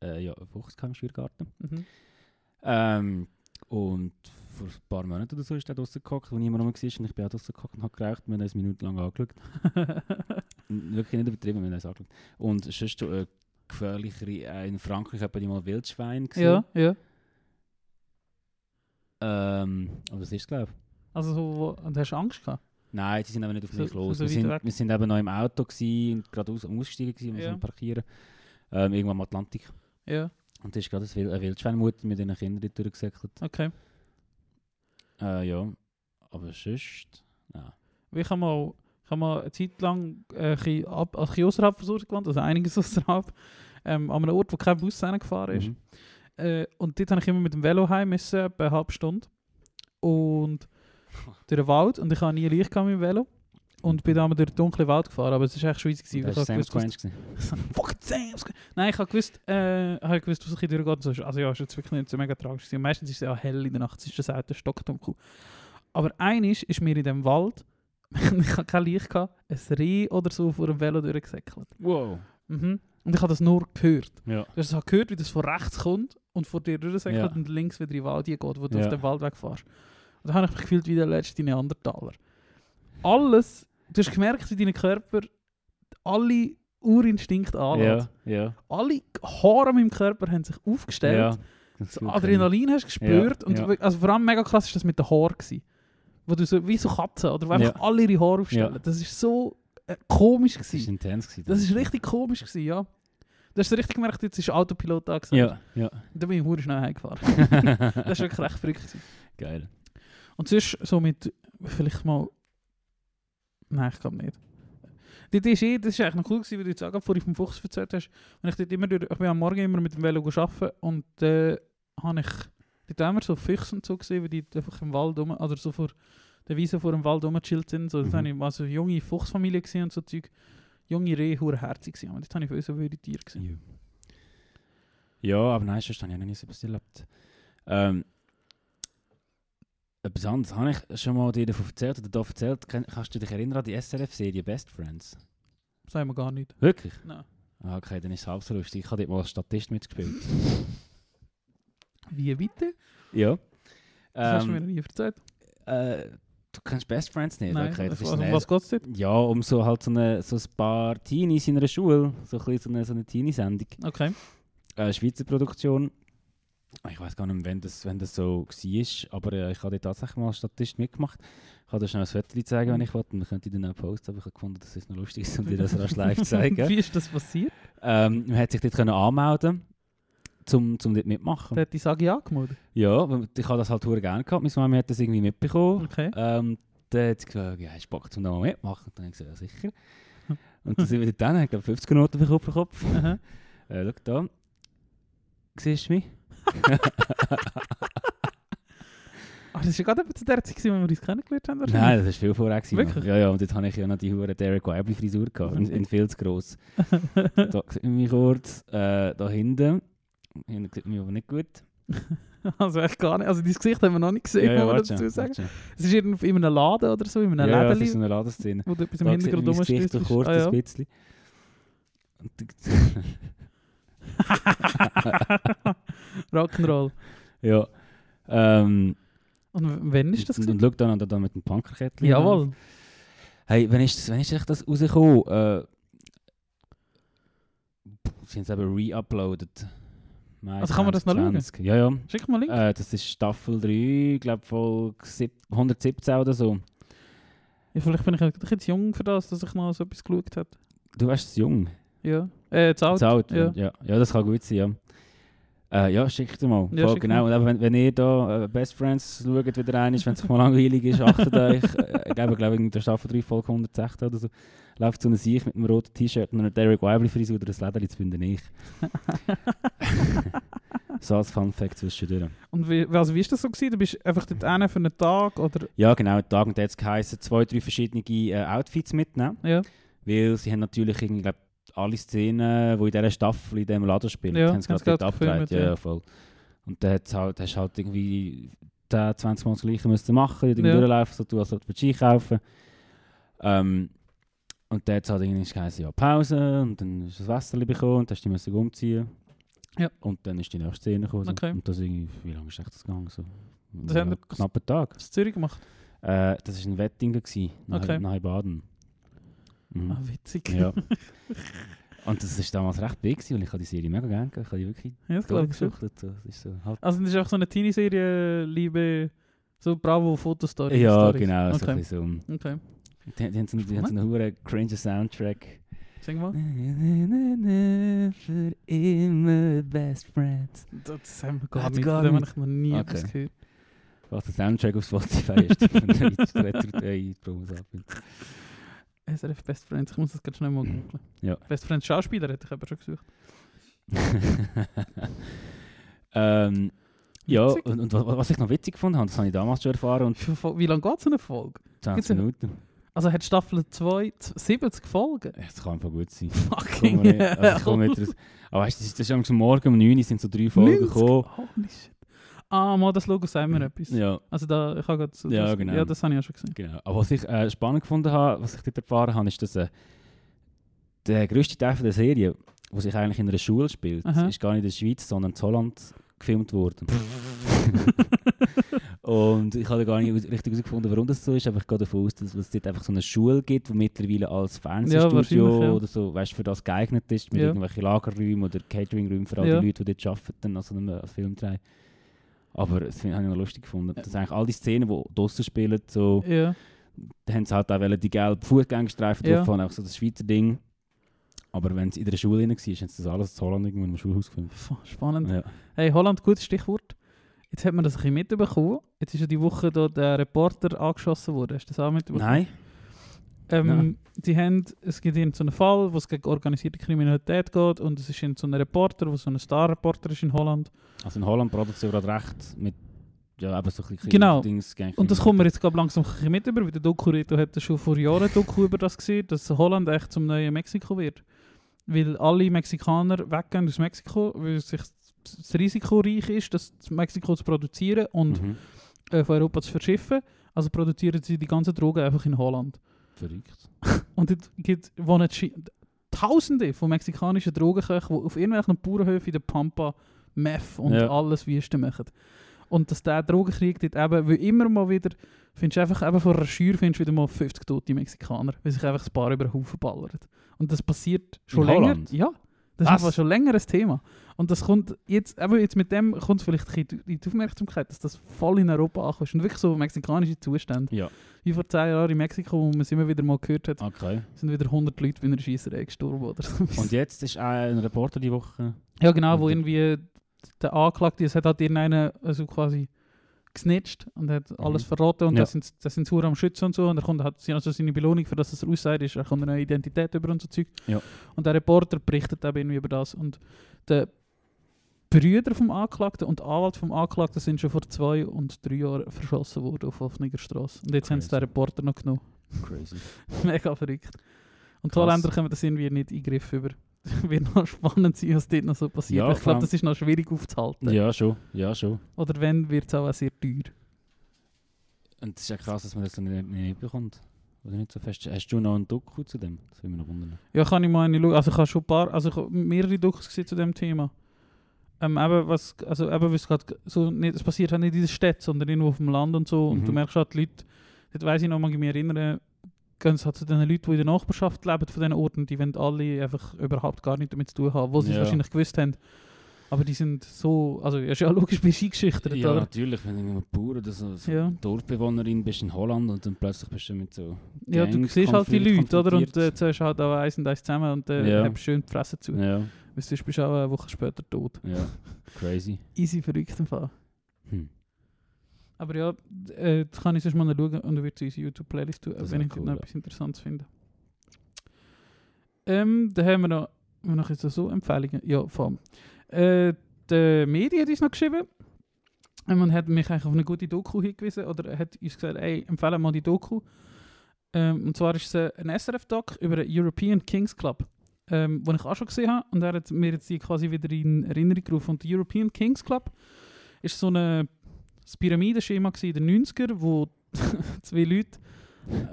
äh, ja, einen Fuchs im Schürgarten. Mhm. Ähm, und vor ein paar Monaten oder so ist er draußen gehockt, wo niemand rum war. Und ich bin auch draußen gehockt und habe geraucht. Wir haben uns eine Minute lang angeschaut. *laughs* Wirklich nicht übertrieben, wir haben uns angeschaut. Und sonst so eine gefährlichere, äh, in Frankreich hat man mal Wildschwein gesehen. ja, ja. Ähm, aber das ist es, glaube ich. Also so, und hast du Angst gehabt? Nein, die sind aber nicht auf So- mich los. so wir, sind, weg? wir sind eben noch im Auto gewesen, und gerade aus, am Aussteigen gewesen, wir Ja. parkieren. Ähm, irgendwann am Atlantik. Ja, Und da ist gerade eine Wildschweinmutter mit ihren Kindern durchgesäckelt. okay. Äh, ja, aber sonst... Nein. Ich habe mal, ich habe mal eine Zeit lang äh, ein bisschen ab, ein bisschen außerhalb von gewohnt, also einiges *laughs* außerhalb, ähm, an einem Ort, wo kein Bus gefahren ist. Mhm. Äh, und dort habe ich immer mit dem Velo heim müssen, etwa eine halbe Stunde. Und *laughs* durch den Wald. Und ich habe nie Licht mit dem Velo. Und bin dann durch den dunklen Wald gefahren. Aber es war echt gewesen, weil Das war ich Sam Squanch. *laughs* Fuck Sam. Nein, ich habe gewusst, äh, ich habe gewusst, was ich durchgeht. So. Also ja, ist jetzt wirklich nicht so mega tragisch. gewesen. Und meistens ist es ja hell in der Nacht. Es ist das Auto stockdunkel. Aber eines ist mir in dem Wald, *laughs* ich habe kein Licht gehabt, ein Reh oder so vor dem Velo durchgesäckelt. Wow. Mhm. Und ich habe das nur gehört. Ja. Du hast es gehört, wie das von rechts kommt und vor dir durchsäckelt Ja. und links wieder in den Wald geht, wo du Ja. auf den Waldweg fährst. Und da habe ich mich gefühlt wie der letzte Neandertaler. Alles, du hast gemerkt, wie dein Körper alle Urinstinkte anlässt. Ja, ja. Alle Haare meinem Körper haben sich aufgestellt. ja. Das Adrenalin hast du gespürt. Ja, und ja. Also vor allem mega krass ist das mit den Haaren. Gewesen. Wo du so, wie so Katzen, oder wo einfach Ja. alle ihre Haare aufstellen. Ja. Das ist so äh, komisch Das war intens. Gewesen, Das ist richtig komisch gewesen, ja. Du hast richtig gemerkt, jetzt ist Autopilot angesagt. Ja, ja. Und dann bin ich hure schnell heimgefahren. *laughs* das war wirklich recht verrückt. Geil. Und sonst so mit, vielleicht mal, nein, ich glaube nicht. Das ist, eh, das ist eigentlich noch cool gewesen, wie du jetzt auch vorhin vom Fuchs erzählt hast. Und ich, dort immer durch, ich bin am Morgen immer mit dem Velo arbeiten und äh, habe ich dort immer so Füchse und so gesehen, wie die einfach im Wald rum, oder so vor der Wiese vor dem Wald rumgechillt sind. So, Mhm. habe ich mal so junge Fuchsfamilie gesehen und so Zeug. Junge Rehe, hure herzig gewesen. Und das habe ich so wilde Tiere gesehen. Ja. ja, aber nein, sonst habe ich noch nie so etwas erlebt. Ähm, etwas anderes habe ich schon mal dir davon erzählt oder da erzählt. Kannst du dich erinnern an die SRF-Serie Best Friends? Sagen wir gar nicht. Wirklich? Nein. Ah, okay, dann ist es halb so lustig. Ich habe dort mal als Statist mitgespielt. Wie bitte? ja. Das hast du mir Ähm, noch nie erzählt. äh, du kennst Best Friends nicht? Nein, okay, das ist um ein- was geht es dort? Ja, um so halt so, eine, so ein paar Teenies in einer Schule. So ein bisschen so eine, so eine Teenie-Sendung. Okay. äh, Schweizer Produktion. Ich weiß gar nicht wenn das, wenn das so war, aber äh, ich habe dort tatsächlich mal als Statist mitgemacht. Ich kann dir schnell ein Foto zeigen, wenn ich wollte, und dann könnte ich dann auch posten, aber ich habe gefunden, dass es noch lustig ist, um dir das rasch live zu *laughs* zeigen. Wie ist das passiert? ähm, man hat sich dort können anmelden zum, zum dort mitmachen. Der hat die Sagi angemeldet. Ja, ich habe das halt sehr gerne gehabt. Meine Mama hat das irgendwie mitbekommen. Okay. Ähm, dann hat sie gesagt, ja, hast du Bock, zum da mal mitmachen? Und dann habe ich gesagt, ja, sicher. Und dann sind wir dort dann, ich glaube 50 Noten bekommen pro Kopf. Äh, schau da. Siehst du mich? Ah, das war gerade zu der Zeit, wo wir uns kennengelernt haben. Nein, das war viel vorher. gewesen. Wirklich? Ja, ja, und dort hatte ich ja noch die hure Derek Whibley Frisur gehabt, *laughs* in, in viel zu gross. da sieht man mich kurz, äh, da hinten. Hinten sieht man mich aber nicht gut. *laughs* Also echt gar nicht. Also dein Gesicht haben wir noch nicht gesehen, ja, ja, muss man warte dazu sagen. warte. Es ist in einem Laden oder so, in einem Ja, ja, das ist so eine Ladenszene. wo du etwas im Da sieht Hintergrund man mein Gesicht rumstößt. so kurz Ah, ja. ein bisschen. Und *laughs* *laughs* Rock'n'Roll. ja. Ähm, Und wann ist das? und, und schau dann, dann, mit dem Punkerkettchen. Jawohl. Hey, wann ist, das, wann ist das rausgekommen? Äh, sie haben es eben re-uploadet. Mai Also kann man das noch schauen? 2020. Ja, ja. Schick mal Link. Äh, das ist Staffel 3, ich glaube Folge sieb- 117 oder so. Ja, vielleicht bin ich ein bisschen zu jung für das, dass ich noch so etwas geschaut habe. Du warst jung. Ja. Äh, alt. Ja. Ja. Ja. das kann gut sein, ja. Äh, ja, schick dir mal. Ja, Voll genau. Und eben, wenn, wenn ihr da äh, Best Friends schaut, wieder rein ist, wenn es mal langweilig ist, achtet *laughs* euch. Äh, ich glaube, glaube in der Staffel 3, Folge 116 oder so, läuft so eine Sieg mit einem roten T-Shirt und einer Derek Whibley Frisur durch das Leder zu finden ich. *laughs* So als Fun Fact zwischendurch. Und wie, also wie ist das so gewesen? Du bist einfach dort hin für einen Tag oder? Ja, genau. Tag und jetzt geheißen, zwei, drei verschiedene äh, Outfits mitnehmen. Ja. Weil sie haben natürlich irgendwie, glaub, alle Szenen, die in dieser Staffel in diesem Laden spielen, Ja, haben sie gerade dort abgedreht. Ja, voll. Und dann halt, hast du halt irgendwie 10, 20 Mal das Gleiche müssen machen, irgendwie Ja. durchlaufen, so tun, als du Ski kaufen ähm, Und dann hat es halt irgendwie geheißen, ja, Pause, und dann ist das Wasser bekommen, und dann hast du dich müssen umziehen. Ja. Und dann ist die nächste Szene gekommen. so. Okay. Und das irgendwie, wie lange ist echt das gegangen? So, Das ja, haben wir- knapp einen Tag. Du in Zürich gemacht? Äh, das war ein Wettingen, gewesen, nach, Okay. nach Baden. Mhm. Ah, witzig. Ja. Und das war damals recht big, gewesen, weil ich habe die Serie mega gerne. Ich habe die wirklich Ja, das durchgesuchtet. So. Das so halt Also das ist einfach so eine Teenie-Serie, Liebe, so Bravo Fotostory. ja, Stories. genau. So Okay. ein bisschen so. okay. Die, die haben so, die haben so einen hohen cringe Soundtrack. Sing mal. Für immer best friends. Das haben wir gar nicht. gar Gar nicht. noch nie Okay. etwas gehört. Was der Soundtrack auf Spotify ist. Der Retro 3 Promos ab. SRF Best Friends, ich muss das ganz schnell mal googeln. Ja. Best Friends Schauspieler hätte ich aber schon gesucht. *laughs* ähm, ja, und, und was, ich noch witzig gefunden habe, das habe ich damals schon erfahren und Wie lange geht so eine Folge? 20 Gibt's eine- Minuten. Also hat Staffel 2 70 Folgen? Das kann einfach gut sein. Fucking. Also raus. Aber weißt du, das ist, das ist am Morgen um 9 Uhr sind so drei Folgen 90? gekommen. Holy shit. Ah, mal das Logo sagt mir etwas. Ja, Also da, ich habe so... Ja, das, genau. Ja, das habe ich auch schon gesehen. genau. Aber was ich äh, spannend gefunden habe, was ich dort erfahren habe, ist, dass äh, der grösste Teil der Serie, wo sich eigentlich in einer Schule spielt, Aha. ist gar nicht in der Schweiz, sondern in Holland gefilmt worden. *laughs* Und ich habe gar nicht richtig herausgefunden, warum das so ist, aber ich gehe davon aus, dass es dort einfach so eine Schule gibt, die mittlerweile als Fernsehstudio ja. oder so, weißt, für das geeignet ist, mit Ja. irgendwelchen Lagerräumen oder Cateringräumen für all Ja. die Leute, die dort arbeiten, an so einem Filmdreh. Aber das habe ich noch lustig gefunden. Dass eigentlich all die Szenen, die draussen spielen, so, Ja. da haben sie halt auch die gelben Fußgängerstreifen Ja. drauf auch so das Schweizer Ding. Aber wenn es in der Schule war, haben sie das alles in Holland irgendwo im Schulhaus. F- Spannend. Ja. Hey, Holland, gutes Stichwort. Jetzt hat man das ein bisschen mitbekommen. Jetzt ist ja die Woche da der Reporter angeschossen worden. Hast du das auch mitbekommen? Nein? Ähm, die haben, es gibt irgend so einen Fall, wo es gegen organisierte Kriminalität geht und es ist irgend so ein Reporter, der so ein Star-Reporter ist in Holland. Also in Holland produziert gerade recht mit ja, eben so ein bisschen Genau. Dings, Gang- Und das kommt mir jetzt langsam ein mit über, weil der Doku-Reto hat schon vor Jahren ein Doku über das gesehen, dass Holland echt zum neuen Mexiko wird. Weil alle Mexikaner weggehen aus Mexiko, weil sich das Risiko reich ist, das Mexiko zu produzieren und Mhm. äh, von Europa zu verschiffen. Also produzieren sie die ganzen Drogen einfach in Holland. Verrückt. Und dort gibt, wohnen Tausende von mexikanischen Drogenköchen, die auf irgendwelchen Bauernhöfen in der Pampa Meth und Ja. alles Wüste machen. Und dass der Drogenkrieg dort eben, weil immer mal wieder, findest du einfach eben vor einer Schür findest du wieder mal 50 tote Mexikaner, weil sich einfach ein paar über den Haufen ballern. Und das passiert schon In länger. Holland? Ja, das Was? ist einfach schon länger ein Thema. Und das kommt jetzt, eben jetzt mit dem kommt es vielleicht in die Aufmerksamkeit, dass das voll in Europa ankommt. Und wirklich so mexikanische Zustände. Ja, Wie vor 10 Jahren in Mexiko, wo man es immer wieder mal gehört hat, okay. sind wieder 100 Leute bei einer Scheisserei gestorben oder so. Und jetzt ist ein Reporter die Woche. ja, genau, wo irgendwie der Anklagte, es hat halt irgendeiner also quasi gesnitcht und hat alles Mhm. verraten und Ja. das sind das sind sie am Schützen und so und er kommt hat also seine Belohnung für das, dass er aussagt, ist, er kommt eine neue Identität über und so Zeug. Ja. Und der Reporter berichtet eben irgendwie über das und der Brüder vom Anklagten und Anwalt vom Anklagten sind schon vor zwei und drei Jahren verschossen worden auf offener Straße. Und jetzt haben sie Crazy. den Reporter noch genommen. Crazy. *laughs* Mega verrückt. Und die. Holländer kommen das irgendwie nicht in den Griff über. *laughs* Wird noch spannend sein, was dort noch so passiert. Ja, ich glaube, das ist noch schwierig aufzuhalten. Ja, schon. Ja, schon. Oder wenn, wird es auch sehr teuer. Und es ist ja krass, dass man das dann nicht, nicht bekommt. Oder nicht so fest. Hast du noch einen Doku zu dem? Das will mich noch wundern. Ja, kann ich mal eine schauen. Also ich habe schon ein paar, also ich habe mehrere Dokus gesehen zu dem Thema. Ähm, eben, was, also eben, was grad so nicht, es passiert halt nicht in der Stadt, sondern irgendwo auf dem Land und so. Und Mhm. du merkst halt, die Leute, das weiss ich noch, mag ich mich erinnern, gehen sie halt zu den Leuten, die in der Nachbarschaft leben von diesen Orten, die wollen alle einfach überhaupt gar nichts damit zu tun haben, wo sie es Ja. wahrscheinlich gewusst haben. Aber die sind so, also ja, ist ja *laughs* logisch, bist du eingeschüchtert, Ja, oder? natürlich. Wenn du ein Bauer oder so, so Ja. Dorfbewohnerin bist in Holland und dann plötzlich bist du mit so... Ja, du siehst halt die Leute, oder? Und äh, zuerst halt auch eins und eins zusammen und dann Ja. hast schön die Fresse zu. Ja, Weil sonst bist du auch eine Woche später tot. ja. Crazy. *laughs* Easy verrückt im Fall. Hm. Aber ja, äh, das kann ich sonst mal schauen und es in unsere YouTube-Playlist tun, Das wenn ich cool, noch ja. etwas Interessantes finde. Ähm, dann haben wir noch, wir noch jetzt so Empfehlungen. Ja, vor allem. Äh, die Medien hat uns noch geschrieben ähm, und hat mich eigentlich auf eine gute Doku hingewiesen oder hat uns gesagt, ey, empfehle mal die Doku. Ähm, und zwar ist es ein SRF-Doc über den European Kings Club, ähm, den ich auch schon gesehen habe und er hat mir jetzt die quasi wieder in Erinnerung gerufen. Und der European Kings Club ist so eine das Pyramidenschema in den 90er, wo *laughs* zwei Leute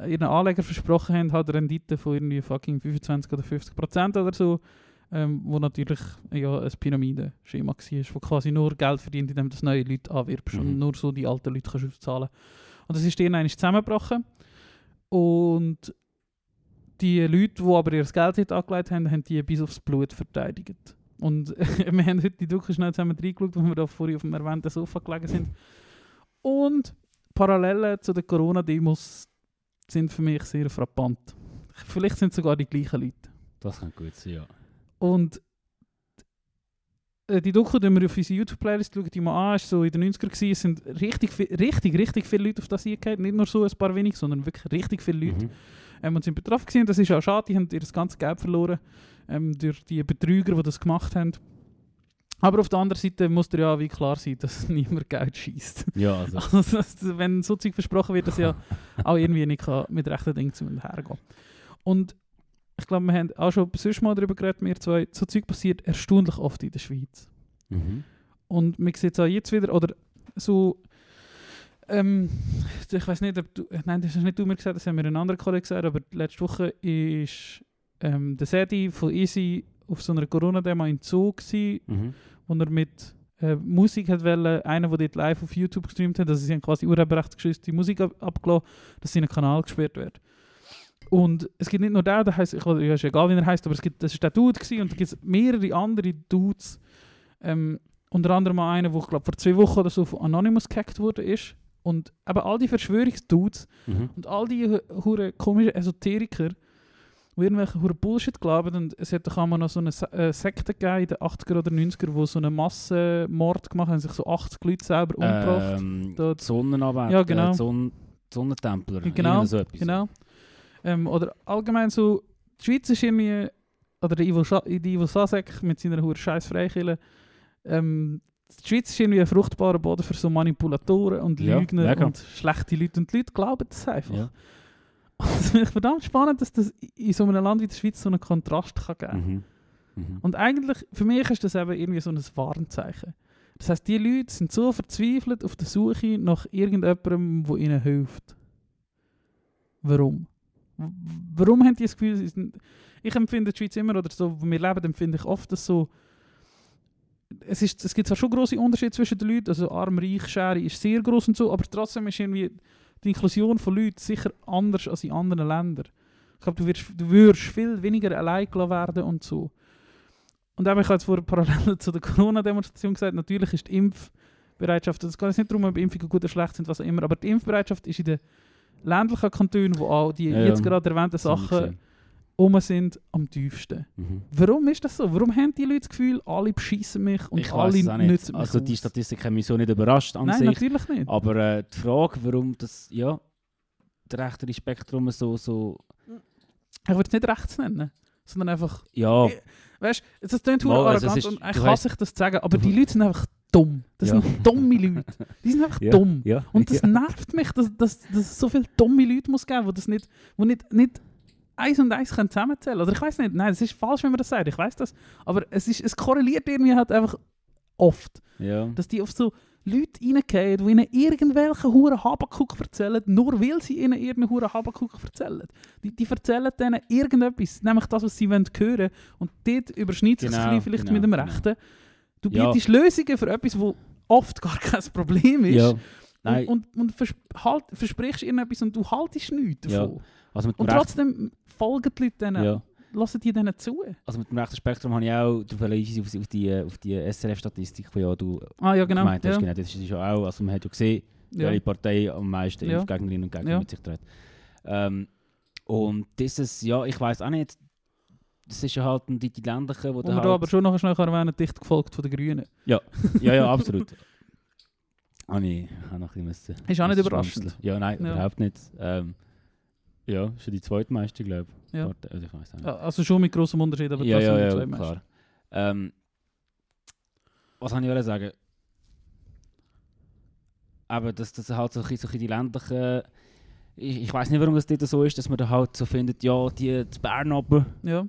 äh, ihren Anleger versprochen haben, hat eine Rendite von irgendwie fucking 25 oder 50 Prozent oder so, ähm, wo natürlich ja, ein Pyramidenschema war, wo quasi nur Geld verdient, indem du neue Leute anwirbst und Mhm. nur so die alten Leute kannst auszahlen. Und das ist denen eigentlich zusammengebrochen. Und die Leute, die aber ihr Geld dort angelegt haben, haben die bis aufs Blut verteidigt. Und *laughs* wir haben heute die Doku schnell zusammen reingeschaut, wo wir da vorhin auf dem erwähnten Sofa gelegen sind. Und Parallelen zu den Corona-Demos sind für mich sehr frappant. Vielleicht sind es sogar die gleichen Leute. Das kann gut sein, ja. Und äh, die Doku, die wir auf unsere YouTube-Playlist schauen, die mal an, ist so in den 90er gewesen, es sind richtig, richtig, richtig viele Leute auf das eingegangen. Nicht nur so ein paar wenig, sondern wirklich richtig viele Leute. Mhm. Ähm, und sind betroffen gewesen. Das ist auch schade, die haben ihr das ganze Geld verloren ähm, durch die Betrüger, die das gemacht haben. Aber auf der anderen Seite muss dir ja wie klar sein, dass *laughs* niemand Geld schießt. Ja, also. *laughs* Also, dass, wenn so Zeug versprochen wird, dass ja *laughs* auch irgendwie nicht kann mit rechten Dingen zu hergehen. Und ich glaube, wir haben auch schon sonst mal darüber geredet, wir zwei, so Zeug passiert erstaunlich oft in der Schweiz. Mhm. Und man sieht es auch jetzt wieder, oder so, ähm, ich weiß nicht, ob du, nein, das hast nicht du mir gesagt, das haben mir ein anderer Kollege gesagt, aber letzte Woche ist ähm, der Sedi von Easy auf so einer Corona-Demo in Zoo gewesen, Mhm. wo er mit äh, Musik hat wollen, einer, der dort live auf YouTube gestreamt hat, also sie haben quasi urheberrechtsgeschützte Musik ab abgelassen, dass sein Kanal gesperrt wird. Und es gibt nicht nur den, der heisst, ich weiß, ist egal wie er heißt, aber es gibt, das ist der Dude gewesen, und da gibt es mehrere andere Dudes, ähm, unter anderem auch einer, der ich glaube vor zwei Wochen oder so von Anonymous gehackt wurde ist. Und eben all die Verschwörungsdudes Mhm. und all die hu- hure komischen Esoteriker, die irgendwelche hure Bullshit glauben. Und es hat doch einmal noch so eine äh, Sekte gegeben in den 80er oder 90er, wo so einen Massenmord gemacht haben, sich so 80 Leute selber umgebracht. Ähm, Da- Sonnenarbeit. Ja, genau. Äh, Sonn Sonnentempler. Genau, So etwas. Genau. Ähm, oder allgemein so, die Schweiz ist irgendwie, oder der Ivo, Scha die Ivo Sasek mit seiner hure scheiß Freikille, ähm, die Schweiz ist irgendwie ein fruchtbarer Boden für so Manipulatoren und Ja, Lügner mega. und schlechte Leute. Und die Leute glauben das einfach. Ja. Das finde ich verdammt spannend, dass das in so einem Land wie der Schweiz so einen Kontrast kann geben Mhm. Mhm. Und eigentlich, für mich ist das eben irgendwie so ein Warnzeichen. Das heißt, die Leute sind so verzweifelt auf der Suche nach irgendjemandem, der ihnen hilft. Warum? Warum haben die das Gefühl, ich empfinde die Schweiz immer, oder so, wo wir leben, empfinde ich oft, dass so, es, ist, es gibt zwar schon grosse Unterschiede zwischen den Leuten, also arm, reich, Schere ist sehr groß und so, aber trotzdem ist irgendwie die Inklusion von Leuten sicher anders als in anderen Ländern. Ich glaube, du, wirst, du würdest viel weniger allein gelassen werden und so. Und eben, ich habe jetzt vorher parallel *laughs* zu der Corona-Demonstration gesagt, natürlich ist die Impfbereitschaft, es geht jetzt nicht darum, ob Impfungen gut oder schlecht sind, was auch immer, aber die Impfbereitschaft ist in den ländlichen Kantonen, wo auch die Ja, jetzt gerade erwähnten Sachen. Um sind, am tiefsten. Mhm. Warum ist das so? Warum haben die Leute das Gefühl, alle beschissen mich und Ich alle nützen mich Also die? Statistik hat mich so nicht überrascht an Nein, sich. natürlich nicht. Aber äh, die Frage, warum das, ja, das rechtere Spektrum so, so, Ich würde es nicht rechts nennen, sondern einfach, ja, Ich- weißt du, das klingt Mal, also arrogant ist- und ich hasse ich das zu sagen, aber die. Leute sind einfach dumm. Das Ja. sind dumme Leute. Die sind einfach ja, dumm. ja. Und das nervt mich, dass, dass, dass es so viele dumme Leute muss geben, die das nicht, wo nicht, nicht eins und eins können zusammenzählen Oder ich weiß nicht, nein, es ist falsch, wenn man das sagt, ich weiß das. Aber es, ist, es korreliert irgendwie halt einfach oft, ja. dass die auf so Leute reingehen, die ihnen irgendwelche Huren Habakuk erzählen, nur weil sie ihnen irgendeinen Huren Habakuk erzählen. Die, die erzählen denen irgendetwas, nämlich das, was sie wollen hören Und dort überschneidet sich Genau, vielleicht genau, mit dem genau. Rechten. Du Ja. bietest Lösungen für etwas, wo oft gar kein Problem ist. ja. Nein, Und, und, und vers halt, versprichst irgendetwas und du haltest nichts Ja. davon. also mit dem Und trotzdem folgen die Leute denen, ja. lassen die denen zu. Also mit dem rechten Spektrum habe ich auch du verweist auf, auf die, auf die SRF-Statistik, die ja du Ah ja, genau. gemeint hast. ja. Genau, das ist ja auch, also man hat ja gesehen, Ja. welche Partei am meisten Ja. Impfgegnerinnen und Gegner Ja. mit sich trägt. Ähm, und dieses, ja, ich weiß auch nicht, das ist ja halt die, die ländlichen, wo da wir halt, aber schon noch schnell erwähnen, dicht gefolgt von den Grünen. Ja, ja, absolut. *laughs* Habe ich habe noch ein bisschen Ist auch nicht überraschend. Ja, nein, Ja. überhaupt nicht. Ähm, ja, schon die zweitmeiste, glaube ich. Ja. Also ich weiß auch nicht. Also schon mit grossem Unterschied, aber ja, trotzdem ja, die ja, Menschen. klar. Ähm, was soll ich sagen? Aber dass das halt so, so die ländlichen. Ich, ich weiß nicht, warum das dort so ist, dass man da halt so findet, ja, die, die Bern oben Ja.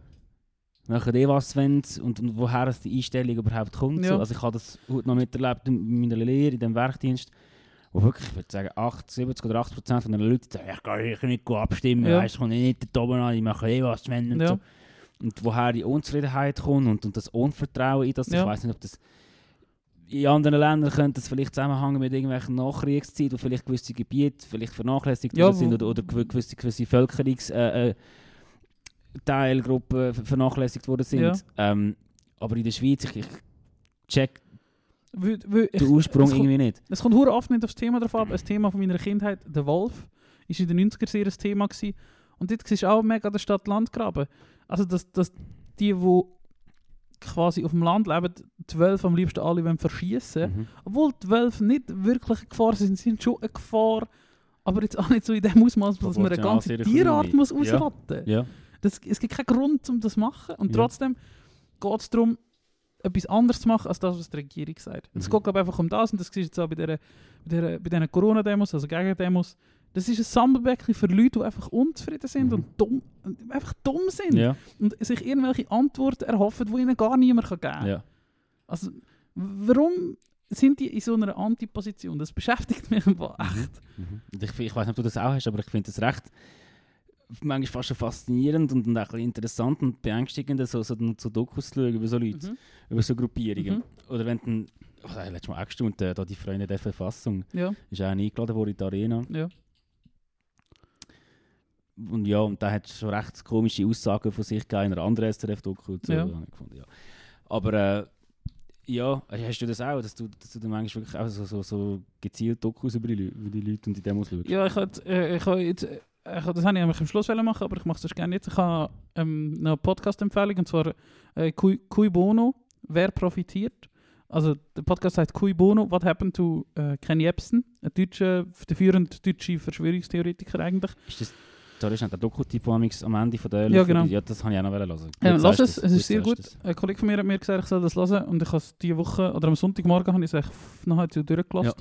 Machen eh was wenn und, und woher es die Einstellung überhaupt kommt. Ja. So. Also ich habe das heute noch miterlebt in meiner Lehre, in diesem Werkdienst, wo wirklich, ich würde sagen, 8, 70 oder 80 Prozent von den Leuten sagen, ich kann hier nicht abstimmen, Ja. weißt, ich komme nicht da oben an, ich mache eh was wenn und Ja. so. Und woher die Unzufriedenheit kommt und, und das Unvertrauen in das, Ja. ich weiß nicht, ob das in anderen Ländern könnte das vielleicht zusammenhängen mit irgendwelchen Nachkriegszeit, wo vielleicht gewisse Gebiete vielleicht vernachlässigt Ja, sind oder, oder gew- gewisse, gewisse Völkerungs... Äh, äh, Teilgruppen ver- vernachlässigt worden sind. Ja. Ähm, aber in der Schweiz, ich, ich check Weil, weil den Ursprung *laughs* kommt- irgendwie nicht. Es kommt hure oft nicht aufs Thema drauf ab. Ein Thema von meiner Kindheit, der Wolf, ist in den 90er sehr ein Thema gewesen. Und dort siehst du auch mega der Stadt-Land-Graben. Also, dass, dass die, die quasi auf dem Land leben, die Wölfe am liebsten alle wollen verschießen Mhm. Obwohl die Wölfe nicht wirklich eine Gefahr sind, sind schon eine Gefahr. Aber jetzt auch nicht so in dem Ausmaß, dass man eine ganze sehr Tierart klein. muss Ja. ausrotten Ja. Das, Es gibt keinen Grund, um das zu machen. Und Ja. trotzdem geht es darum, etwas anderes zu machen, als das, was die Regierung sagt. Und Es Mhm. geht einfach um das, und das siehst du jetzt auch bei diesen bei dieser, bei diesen Corona-Demos, also Gegendemos. Das ist ein Sammelbecken für Leute, die einfach unzufrieden sind Mhm. und dumm, einfach dumm sind. Ja. Und sich irgendwelche Antworten erhoffen, die ihnen gar niemand geben kann. ja. Also, warum sind die in so einer Antiposition? Das beschäftigt mich einfach echt. Mhm. Und Ich, ich weiß nicht, ob du das auch hast, aber ich finde das recht manchmal fast schon faszinierend und, und auch ein interessant und beängstigend, so, so, so Dokus zu schauen über so Leute, Mhm. über so Gruppierungen. Mhm. Oder wenn dann, oh, da letztes Mal äh, da die Freunde der Verfassung Ja, ist auch eingeladen worden in die Arena. ja. Und ja, und da hat schon recht komische Aussagen von sich gegeben in einer anderen SRF-Doku. So, Ja. habe. Aber äh, ja, hast du das auch, dass du, dass du dann manchmal wirklich auch so, so, so gezielt Dokus über die, über die Leute und die Demos schaust? Ja, ich hätte, äh, ich hätte jetzt, äh, das habe ich am Schluss machen, aber ich mache das gerne jetzt. Ich habe ähm, eine Podcast-Empfehlung, und zwar äh, Cui, Cui Bono, wer profitiert. Also der Podcast heißt Cui Bono, What Happened to äh, Ken Jebsen, ein deutscher, der führende deutsche Verschwörungstheoretiker eigentlich. Ist das, da ist nicht der Doku-Typ, der am Ende von der Ja, genau. Ja, das habe ich auch noch hören. Ähm, lass es, es ist sehr gut. du's. Ein Kollege von mir hat mir gesagt, ich soll das hören und ich habe es diese Woche, oder am Sonntagmorgen habe ich es nachher durchgelassen.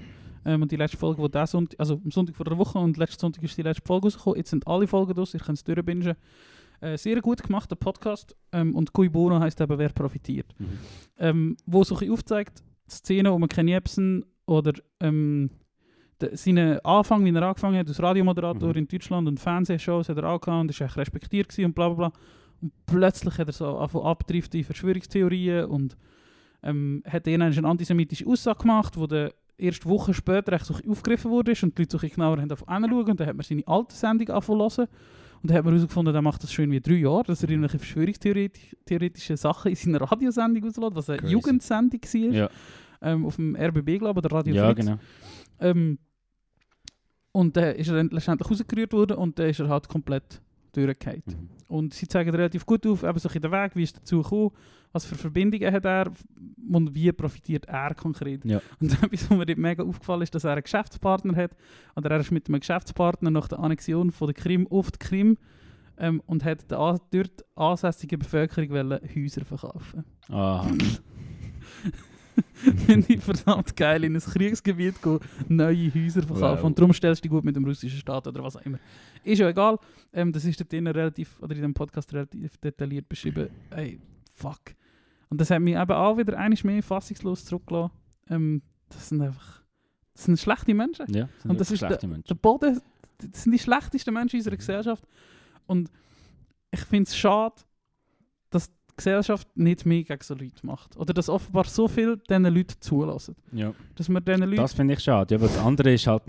Ähm, und die letzte Folge, die diesen Sonntag, also am Sonntag vor der Woche und letzten Sonntag ist die letzte Folge rausgekommen. Jetzt sind alle Folgen draus, ihr könnt es durchbingen. Äh, sehr gut gemachter Podcast ähm, und Cui Bono heisst eben, wer profitiert. Mhm. Ähm, wo so ein aufzeigt, die Szene um Ken Jebsen oder ähm, de, seinen Anfang, wie er angefangen hat, als Radiomoderator Mhm. in Deutschland und Fernsehshows hat er angehauen und ist echt respektiert gewesen und bla bla bla. Und plötzlich hat er so abdriften in Verschwörungstheorien und ähm, hat dann eine antisemitische Aussage gemacht, wo der erst Wochen später echt so aufgegriffen wurde ist und die Leute so genauer haben anschauen und dann hat man seine alte Sendung hören und dann hat man herausgefunden, er macht das schon wie drei Jahre, dass er irgendwelche verschwörungstheoretische Sachen in seiner Radiosendung auslässt, was eine Crazy. Jugendsendung war, Ja, ähm, auf dem RBB, glaube ich, oder Radio ja Fritz. genau. Ähm, und dann ist er letztendlich rausgerührt worden und dann ist er halt komplett durchgefallen. Mhm. Und sie zeigen relativ gut auf, eben so bisschen den Weg, wie ist dazu gekommen, was für Verbindungen hat er und wie profitiert er konkret. Ja. Und *laughs* etwas, was mir mega aufgefallen ist, dass er einen Geschäftspartner hat, oder er ist mit einem Geschäftspartner nach der Annexion von der Krim auf die Krim ähm, und hat der an- dort ansässigen Bevölkerung wollen Häuser verkaufen. Aha. *laughs* Finde ich verdammt geil, in ein Kriegsgebiet gehen, neue Häuser verkaufen. Wow. Und darum stellst du dich gut mit dem russischen Staat oder was auch immer. Ist ja egal. Ähm, das ist dort relativ, oder in dem Podcast relativ detailliert beschrieben. Ey, fuck. Und das hat mich eben auch wieder einiges mehr fassungslos zurückgelassen. Ähm, das sind einfach, das sind schlechte Menschen. Ja, sind Und das ist schlechte Menschen. Der Boden, das sind die schlechtesten Menschen in unserer Gesellschaft. Und ich finde es schade, dass die Gesellschaft nicht mehr gegen so Leute macht. Oder dass offenbar so viel diesen Leuten zulassen. Ja. Dass man diesen Leuten, Das finde ich schade. Ja, aber das andere ist halt,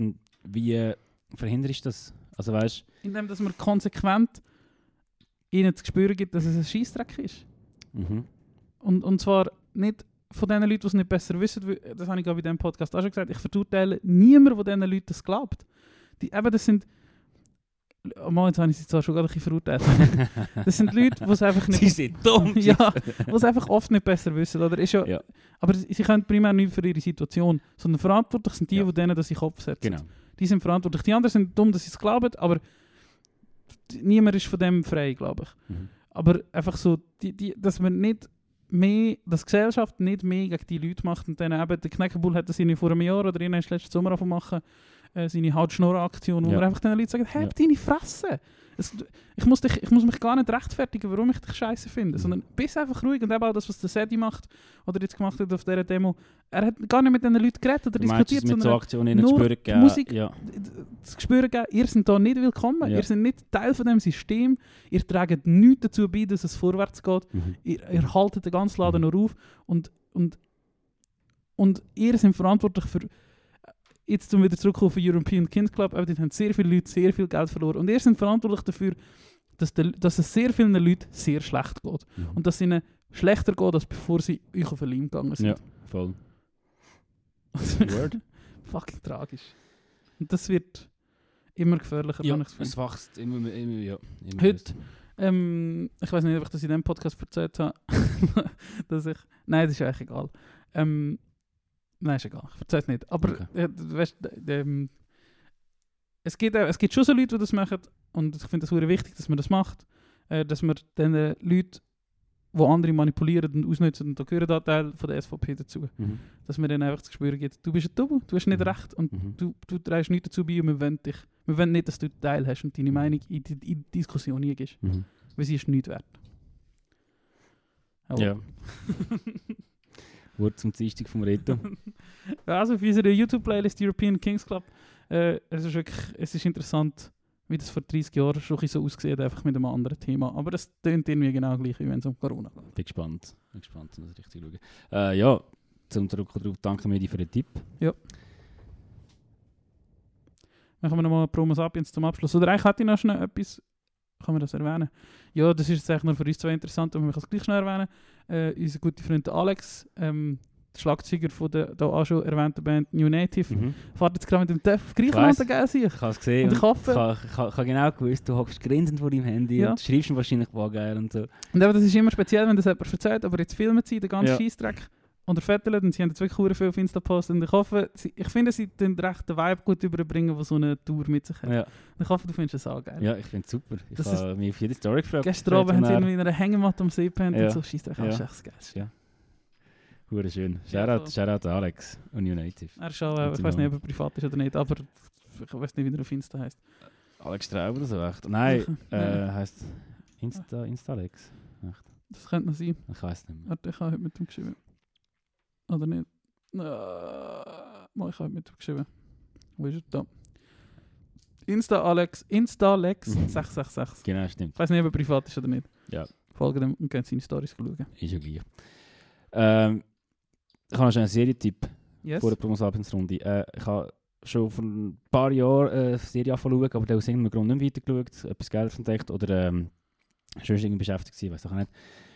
wie äh, verhinderst du das? Also weißt indem dass man konsequent ihnen zu spüren gibt, dass es ein Scheißdreck ist. Mhm. Und, und zwar nicht von den Leuten, die es nicht besser wissen, weil- das habe ich auch bei diesem Podcast auch schon gesagt, ich verurteile niemanden, der diesen Leuten das glaubt. Die, eben, das sind... Oh Mann, jetzt habe ich sie zwar schon gerade ein bisschen verurteilt. Das sind Leute, die es einfach nicht... *laughs* Sie sind dumm. *laughs* ja, die es einfach oft nicht besser wissen. Oder? Ist ja, Ja. Aber sie sie können primär nicht für ihre Situation, sondern verantwortlich sind die, Ja. die denen das in den Kopf setzen. Genau. Die sind verantwortlich. Die anderen sind dumm, dass sie es glauben, aber niemand ist von dem frei, glaube ich. Mhm. Aber einfach so, die, die, dass man nicht mehr, dass die Gesellschaft nicht mehr gegen die Leute macht und dann eben, der Kneckebull hat das vor einem Jahr oder irgendwann letzten Sommer angefangen machen, äh, seine Hautschnurraktion, wo Ja. man einfach den Leuten sagt, halt Ja. deine Fresse. Es, ich, muss dich, ich muss mich gar nicht rechtfertigen, warum ich dich scheiße finde, Mhm. sondern bist einfach ruhig und eben auch das, was der Sedi macht oder jetzt gemacht hat auf dieser Demo, er hat gar nicht mit den Leuten geredet oder Du diskutiert, mit so sondern Aktionen nur spüren die? Musik- Ja. das Gespür geben, ihr seid hier nicht willkommen, Ja. ihr seid nicht Teil von dem System, ihr tragt nichts dazu bei, dass es vorwärts geht, Mhm. ihr, ihr haltet den ganzen Laden noch auf und, und, und ihr seid verantwortlich für, jetzt zum wieder zurückkommen auf den European Kids Club, aber dort haben sehr viele Leute sehr viel Geld verloren und ihr seid verantwortlich dafür, dass, der, dass es sehr vielen Leuten sehr schlecht geht Mhm. und dass es ihnen schlechter geht, als bevor sie euch auf den Leim gegangen sind. Ja, voll. *laughs* Word. Fucking tragisch. Und das wird immer gefährlicher, Ja, ich es wächst immer, mehr- immer, ja. Immer Heute-. Ähm, ich weiß nicht, ob ich das in diesem Podcast erzählt habe. *laughs* dass ich, nein, das ist eigentlich egal. Ähm, nein, ist egal. Ich erzähle es nicht. Aber Okay. äh, weißt, ähm, es, gibt, äh, es gibt schon so Leute, die das machen. Und ich finde es sehr wichtig, dass man das macht. Äh, dass man den Leuten, die andere manipulieren und ausnutzen, und da gehören da Teil von der SVP dazu, Mhm. dass man denen einfach das Gespür gibt, du bist ein Double, du hast nicht Mhm. recht und Mhm. du, du trägst nichts dazu bei und wir wollen dich. Wir wollen nicht, dass du Teil hast und deine Meinung in die, in die Diskussion eingehst. Mhm. Weil sie ist nichts wert. Ja. *laughs* Wort zum Dienstag vom Reto. *laughs* Ja, also für unsere YouTube-Playlist European Kings Club, äh, es ist wirklich, es ist interessant, wie das vor 30 Jahren schon so ausgesehen hat, einfach mit einem anderen Thema. Aber es tönt irgendwie genau gleich, wie wenn es um Corona geht. Bin gespannt. Bin gespannt, um das richtig schauen. Äh, ja, zum Zurückkommen darauf, danke mir für den Tipp. Machen wir nochmal Promo Sapiens zum Abschluss. Oder eigentlich hatte ich noch schnell etwas, kann man das erwähnen? Ja, das ist jetzt eigentlich nur für uns zwei interessant, aber wir können es gleich schnell erwähnen. Äh, unser guter Freund Alex, ähm, der Schlagzeuger von der da auch schon erwähnten Band New Native, Mhm. fährt jetzt gerade mit dem TÜV auf. Griechenland gell, sich. Ich habe es gesehen. Und ich hoffe- Ich habe, genau gewusst, du hockst grinsend vor deinem Handy Ja. und schreibst ihm wahrscheinlich, wow, geil und so. Und eben, das ist immer speziell, wenn das jemand erzählt, aber jetzt filmen sie den ganzen Ja. Scheissdreck und fetteln und sie haben jetzt wirklich verdammt viel auf Insta gepostet und ich hoffe, sie, ich finde, sie den Vibe gut überbringen, was so eine Tour mit sich hat. Ja, Und ich hoffe, du findest es auch geil. ja ich finde es super. Ich Das habe mich auf jede Story gefragt. Gestern Abend haben sie irgendwie in einer Hängematte am See gepennt Ja. und so Scheissdreck, Ja. das ist echt Geilste. Hure schön. Ja, Shoutout, voll. Shoutout Alex und New Native. Er ist auch, äh, ich weiß nicht, ob er privat ist oder nicht, aber ich weiß nicht, wie er auf Insta heißt. Alex Traub oder so, echt? Nein, Ja. äh, heisst Insta, Instalex. Echt? Das könnte noch sein. Ich weiß nicht mehr. Warte, ich habe heute mit ihm geschrieben. Oder nicht? Äh, mal, ich habe heute mit ihm geschrieben. Wo ist er? Da. Insta Alex, Instalex Mhm. 666. Genau, stimmt. Ich weiß nicht, ob er privat ist oder nicht. Ja. Folgt ihm und könnt seine Stories schauen. Ist ja gleich. Ähm, ich habe schnell einen Serientipp Yes? vor der Promosapiens-Runde. Äh, ich habe schon vor ein paar Jahren äh, eine Serie angefangen aber aus irgendeinem Grund nicht weitergeschaut, etwas Geiles entdeckt oder ähm, schon irgendwie beschäftigt gewesen, weiß auch nicht.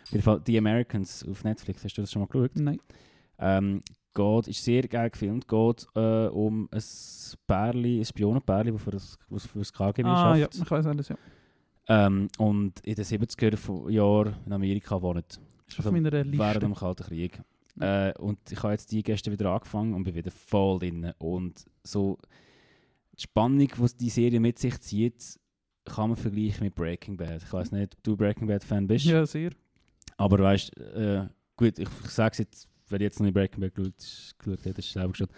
Auf jeden Fall The Americans auf Netflix, hast du das schon mal geschaut? Nein. Ähm, geht, ist sehr geil gefilmt, geht äh, um ein Pärli, ein Spionenpärli, das für das, was für das KGB Ah, ja, schafft. ich weiß alles, ja. Ähm, und in den 70er von Jahren in Amerika wohnt. Ist auf Also, meiner Während Liste. dem Kalten Krieg. Äh, und ich habe jetzt die gestern wieder angefangen und bin wieder voll drin. Und so die Spannung, die die Serie mit sich zieht, kann man vergleichen mit Breaking Bad. Ich weiß nicht, ob du Breaking Bad Fan bist, Ja, sehr. aber weißt, äh, gut, ich, ich sage es jetzt, wer jetzt noch nicht Breaking Bad geschaut, geschaut hat, ist selber schon.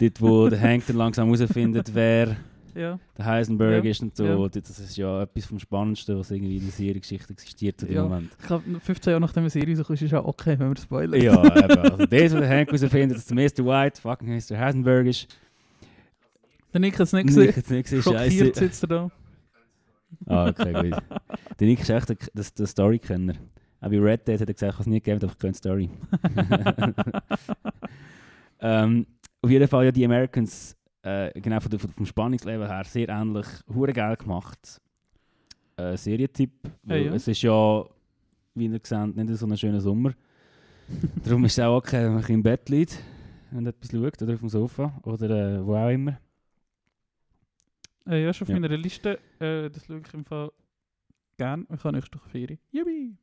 Dort, wo *laughs* der Hank dann langsam herausfindet, wer Ja. der Heisenberg Ja, ist und so. ja. Das ist ja etwas vom Spannendsten, was irgendwie in der Seriegeschichte existiert dem Ja. Moment. Ich glaube, 15 Jahre nachdem die Serie so ist, ist auch okay, wenn wir spoilern. Ja, eben. Also das, was der Hank herausfindet, dass der Mr. White fucking Mr. Heisenberg ist. Der Nick hat es nicht Nick gesehen. hat es nicht gesehen, scheiße. sitzt er da. Ah, okay, gut. Der Nick ist echt der, der, der Story-Kenner. Auch bei Red Dead hat er gesagt, ich habe es nie gegeben, aber ich kenne die Story. *laughs* ähm, auf jeden Fall ja die Americans, äh, genau von vom Spannungslevel her, sehr ähnlich, hure geil gemacht. Äh, Serientipp. weil ja. Es ist ja, wie ihr seht, nicht so ein schöner Sommer. *laughs* Darum ist es auch okay, wenn man im Bett liegt und etwas schaut oder auf dem Sofa oder äh, wo auch immer. Äh, ja, schon auf Ja. meiner Liste. Äh, das schaue ich im Fall gern. Ich kann nächste Woche Ferien. Jubi!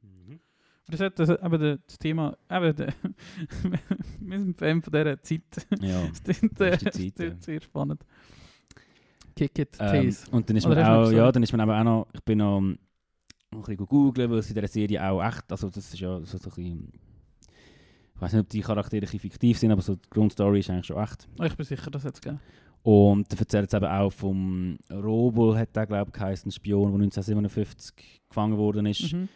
Aber das hat das, eben das Thema, eben der, *laughs* wir sind Fan von dieser Zeit. Ja. *laughs* Das äh, Das ist ja. sehr spannend. Kick it, Ähm, und dann ist Oder man auch, ja, dann ist man aber auch noch, ich bin noch ein bisschen googeln, weil es in dieser Serie auch echt, also das ist ja so, so ein bisschen Ich weiß nicht, ob die Charaktere ein bisschen fiktiv sind, aber so die Grundstory ist eigentlich schon echt. Oh, ich bin sicher, das hat es gegeben. Und er erzählt es eben auch vom Robel, hat der glaube ich geheißen, ein Spion, der 1957 gefangen worden ist. Mhm.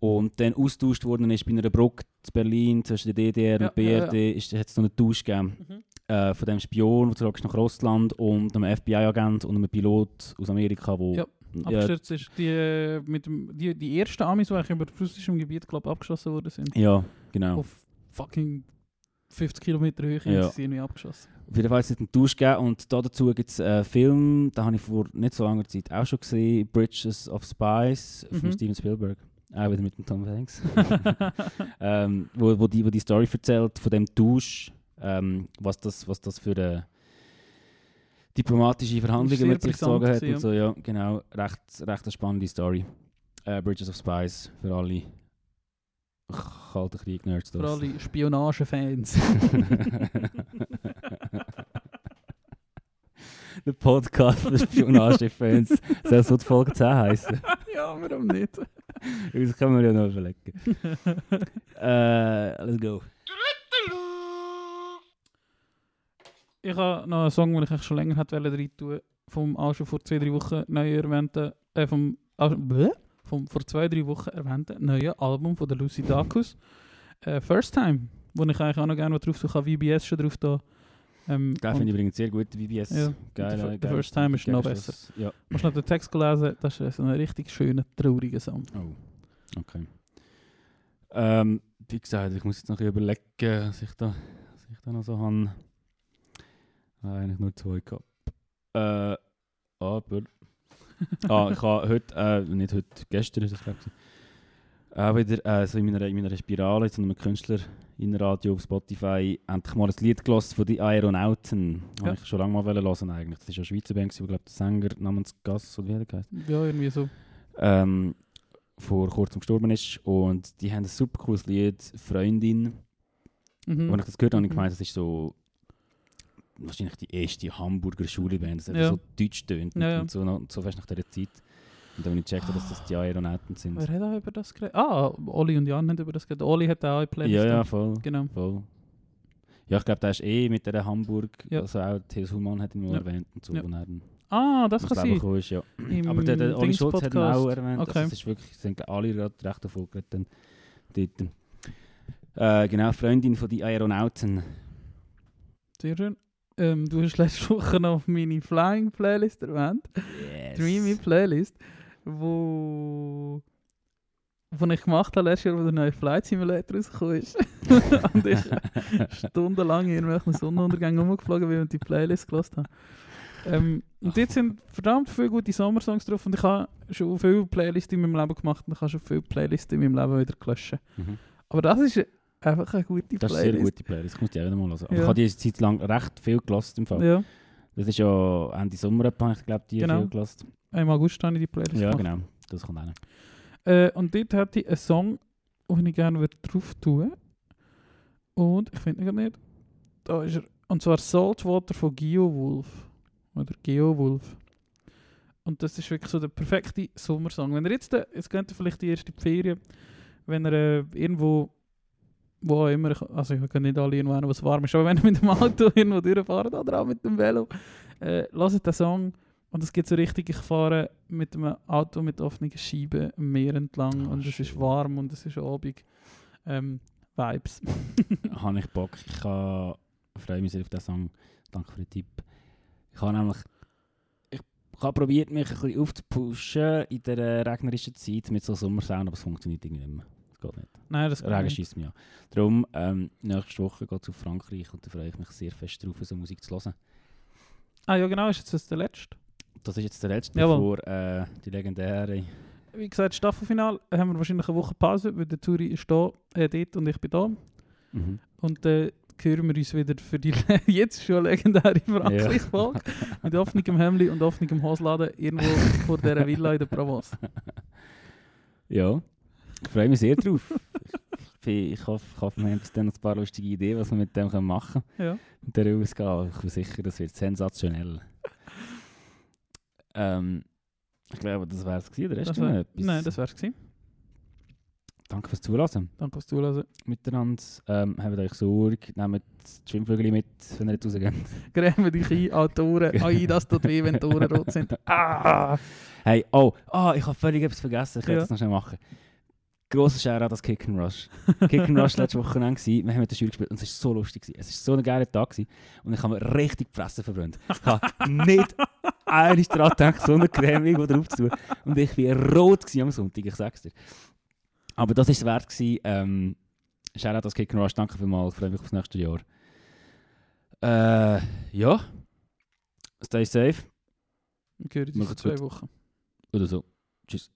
Und dann austauscht worden ist bei einer Brücke in Berlin zwischen der DDR Ja, und BRD, ja, ja. Ist, hat es noch einen Tausch gegeben. Mhm. Äh, von dem Spion, der zurück ist nach Russland und einem FBI-Agent und einem Pilot aus Amerika, wo Ja, ja, Abgestürzt ist. Die, äh, mit dem, die, die ersten Amis, die eigentlich über russischem Gebiet glaub, abgeschossen worden sind. ja, genau. Auf fucking 50 Kilometer Höhe Ja. sind sie irgendwie abgeschossen. Auf jeden Fall hat es einen Tausch gegeben und da dazu gibt es einen Film, den habe ich vor nicht so langer Zeit auch schon gesehen, Bridges of Spies von Mhm. Steven Spielberg. Auch wieder mit dem Tom Hanks. *laughs* ähm, wo, wo, die, wo die Story erzählt von dem Tausch, ähm, was, das, was das für eine diplomatische Verhandlungen mit sich gezogen hat. Und so, ja, genau. Recht, recht eine spannende Story. Äh, Bridges of Spies für alle Kalten Krieg-Nerds. Für alle Spionagefans. *laughs* *laughs* Der Podcast für Spionage-Fans. Soll so die Folge 10 heißen? *laughs* ja, warum nicht? Das können wir ja noch überlegen. *laughs* äh, let's go. Ich habe noch einen Song, den ich schon länger hätte rein tun vom auch schon vor zwei, drei Wochen neu erwähnten, äh, vom, vom vor zwei, drei Wochen erwähnten neuen Album von der Lucy Dacus. Äh, First Time, wo ich eigentlich auch noch gerne drauf. Ich habe VBS schon drauf da. Ähm, und finde ich übrigens sehr gut, VBS. Ja, Geil, der geil. First Time ist noch Geiles Schluss. Ja. Musst du noch den Text gelesen? Das ist so ein richtig schöner, trauriger Song. Oh, okay. Ähm, wie gesagt, ich muss jetzt noch überlegen, was ich da, was ich da noch so habe. Eigentlich nur zwei gehabt. Äh, aber... *laughs* ah, ich habe heute, äh, nicht heute, gestern ist es glaube ich, auch wieder äh, so in meiner, in meiner Spirale, zu einem Künstler in Radio auf Spotify, endlich mal ein Lied gelassen von den Aeronauten. Ja. Habe ich schon lange mal hören eigentlich. Das ist ja eine Schweizer Band, wo glaube der Sänger namens Gass oder wie der heißt Ja, irgendwie so. ähm, vor kurzem gestorben ist. Und die haben ein super cooles Lied, Freundin. Mhm. Und ich das gehört habe, habe ich Mhm. gemeint, das ist so wahrscheinlich die erste Hamburger Schuleband, das Ja. so deutsch tönt Ja, ja. und so, und so fest nach dieser Zeit. Und dann habe ich gecheckt, dass das die Aeronauten sind. Wer hat auch über das geredet? Ah, Oli und Jan haben über das geredet. Oli hat auch eine Playlist. Ja, ja, voll. Genau. voll. Ja, ich glaube, der ist eh mit der Hamburg, Ja. also auch Theo Humann hat ihn mal Ja. erwähnt und so, Ja. er dann Ah, das kann sein. ist, ja. Im Aber der, der Oli Schulz hat ihn auch erwähnt. Okay. Also es ist wirklich, sind alle gerade recht geredet. dann Dort. Äh, genau, Freundin von den Aeronauten. Sehr schön. Ähm, du hast letzte Woche noch meine Flying Playlist erwähnt. Yes. Dreamy Playlist, wo, wo ich gemacht habe letztes Jahr, wo der neue Flight Simulator rausgekommen ist. *laughs* und ich stundenlang in irgendwelchen Sonnenuntergängen rumgeflogen bin und die Playlist gelassen habe. Ähm, und dort sind verdammt viele gute Sommersongs drauf und ich habe schon viele Playlists in meinem Leben gemacht und ich habe schon viele Playlists in meinem Leben wieder gelöscht. Mhm. Aber das ist einfach eine gute Das ist eine sehr Playlist. gute Playlist, das muss ich auch wieder mal hören. Aber Ja. Ich habe diese Zeit lang recht viel gelassen im Fall. Ja, Das ist ja Ende Sommer, ich glaube die Genau. viel gelassen. Im August habe ich die Playlist Ja, gemacht. genau. Das kommt auch. Äh, und dort hatte ich einen Song, den ich gerne würde drauf tun Und ich finde ihn nicht. Da ist er. Und zwar Saltwater von Geo Wolf. Oder Geo Wolf. Und das ist wirklich so der perfekte Sommersong. Wenn er jetzt, äh, jetzt könnte vielleicht die erste Ferien, wenn er äh, irgendwo, wo auch immer, also ich kann nicht alle irgendwo hin, wo es warm ist, aber wenn er mit dem Auto *laughs* irgendwo durchfahrt oder auch mit dem Velo, äh, lasst den Song und es geht so richtig, ich fahre mit einem Auto mit offenen Scheiben am Meer entlang Ah, und es ist schön. warm und es ist Abend. Ähm, Vibes. *laughs* habe ich Bock. Ich freue mich sehr auf diesen Song. Danke für den Tipp. Ich habe nämlich ich habe probiert, mich ein bisschen aufzupushen in der regnerischen Zeit mit so Sommersound, aber es funktioniert irgendwie nicht mehr. Das geht nicht. Nein, das Regen schießt mich an. Darum, ähm, nächste Woche geht es auf Frankreich und da freue ich mich sehr fest darauf, so Musik zu hören. Ah ja genau, ist jetzt das der letzte. Das ist jetzt der letzte, Jawohl. bevor äh, die legendäre... Wie gesagt, Staffelfinal haben wir wahrscheinlich eine Woche Pause, weil der Turi ist da, äh, dort und ich bin da. Mhm. Und äh, hören wir uns wieder für die *laughs* jetzt schon legendäre Frankreich-Folge *laughs* mit offenem Hemd und offenem Hosladen irgendwo vor dieser Villa in der Provence. *laughs* Ja, ich freue mich sehr drauf. ich, hoffe, ich hoffe, wir haben bis dann noch ein paar lustige Ideen, was wir mit dem können machen Ja. Mit der Ausgabe. Ich bin sicher, das wird sensationell. Ähm, ich glaube, das wäre es gewesen. Der Rest Das wär, nein, das wär's gewesen. danke fürs Zuhören. Danke fürs Zuhören. Miteinander. Ähm, habt euch Sorge, nehmt die Schwimmflügel mit, wenn ihr nicht rausgeht. *laughs* Grämen dich ein, Autoren. Ai, *laughs* das tut weh, wenn die Ohren rot sind. *laughs* Ah! Hey, oh, oh, ich habe völlig etwas vergessen. Ich werde Ja. es noch schnell machen. Grosser Shoutout das Kick and Rush. *laughs* Kick and Rush letzte Woche gewesen. Wir haben mit der Schule gespielt und es war so lustig. Gewesen. Es war so ein geiler Tag gewesen. und ich habe mir richtig die Fresse verbrannt. Ich habe nicht *laughs* einmal daran gedacht, so eine Creme irgendwo drauf zu tun. Und ich war rot am Sonntag, ich sag's dir. Aber das war es wert. Gewesen. Ähm, Shoutout das Kick and Rush, danke vielmals. Ich freue mich aufs nächste Jahr. Äh, ja. Stay safe. Wir hören uns in zwei. Wochen. Oder so. Tschüss.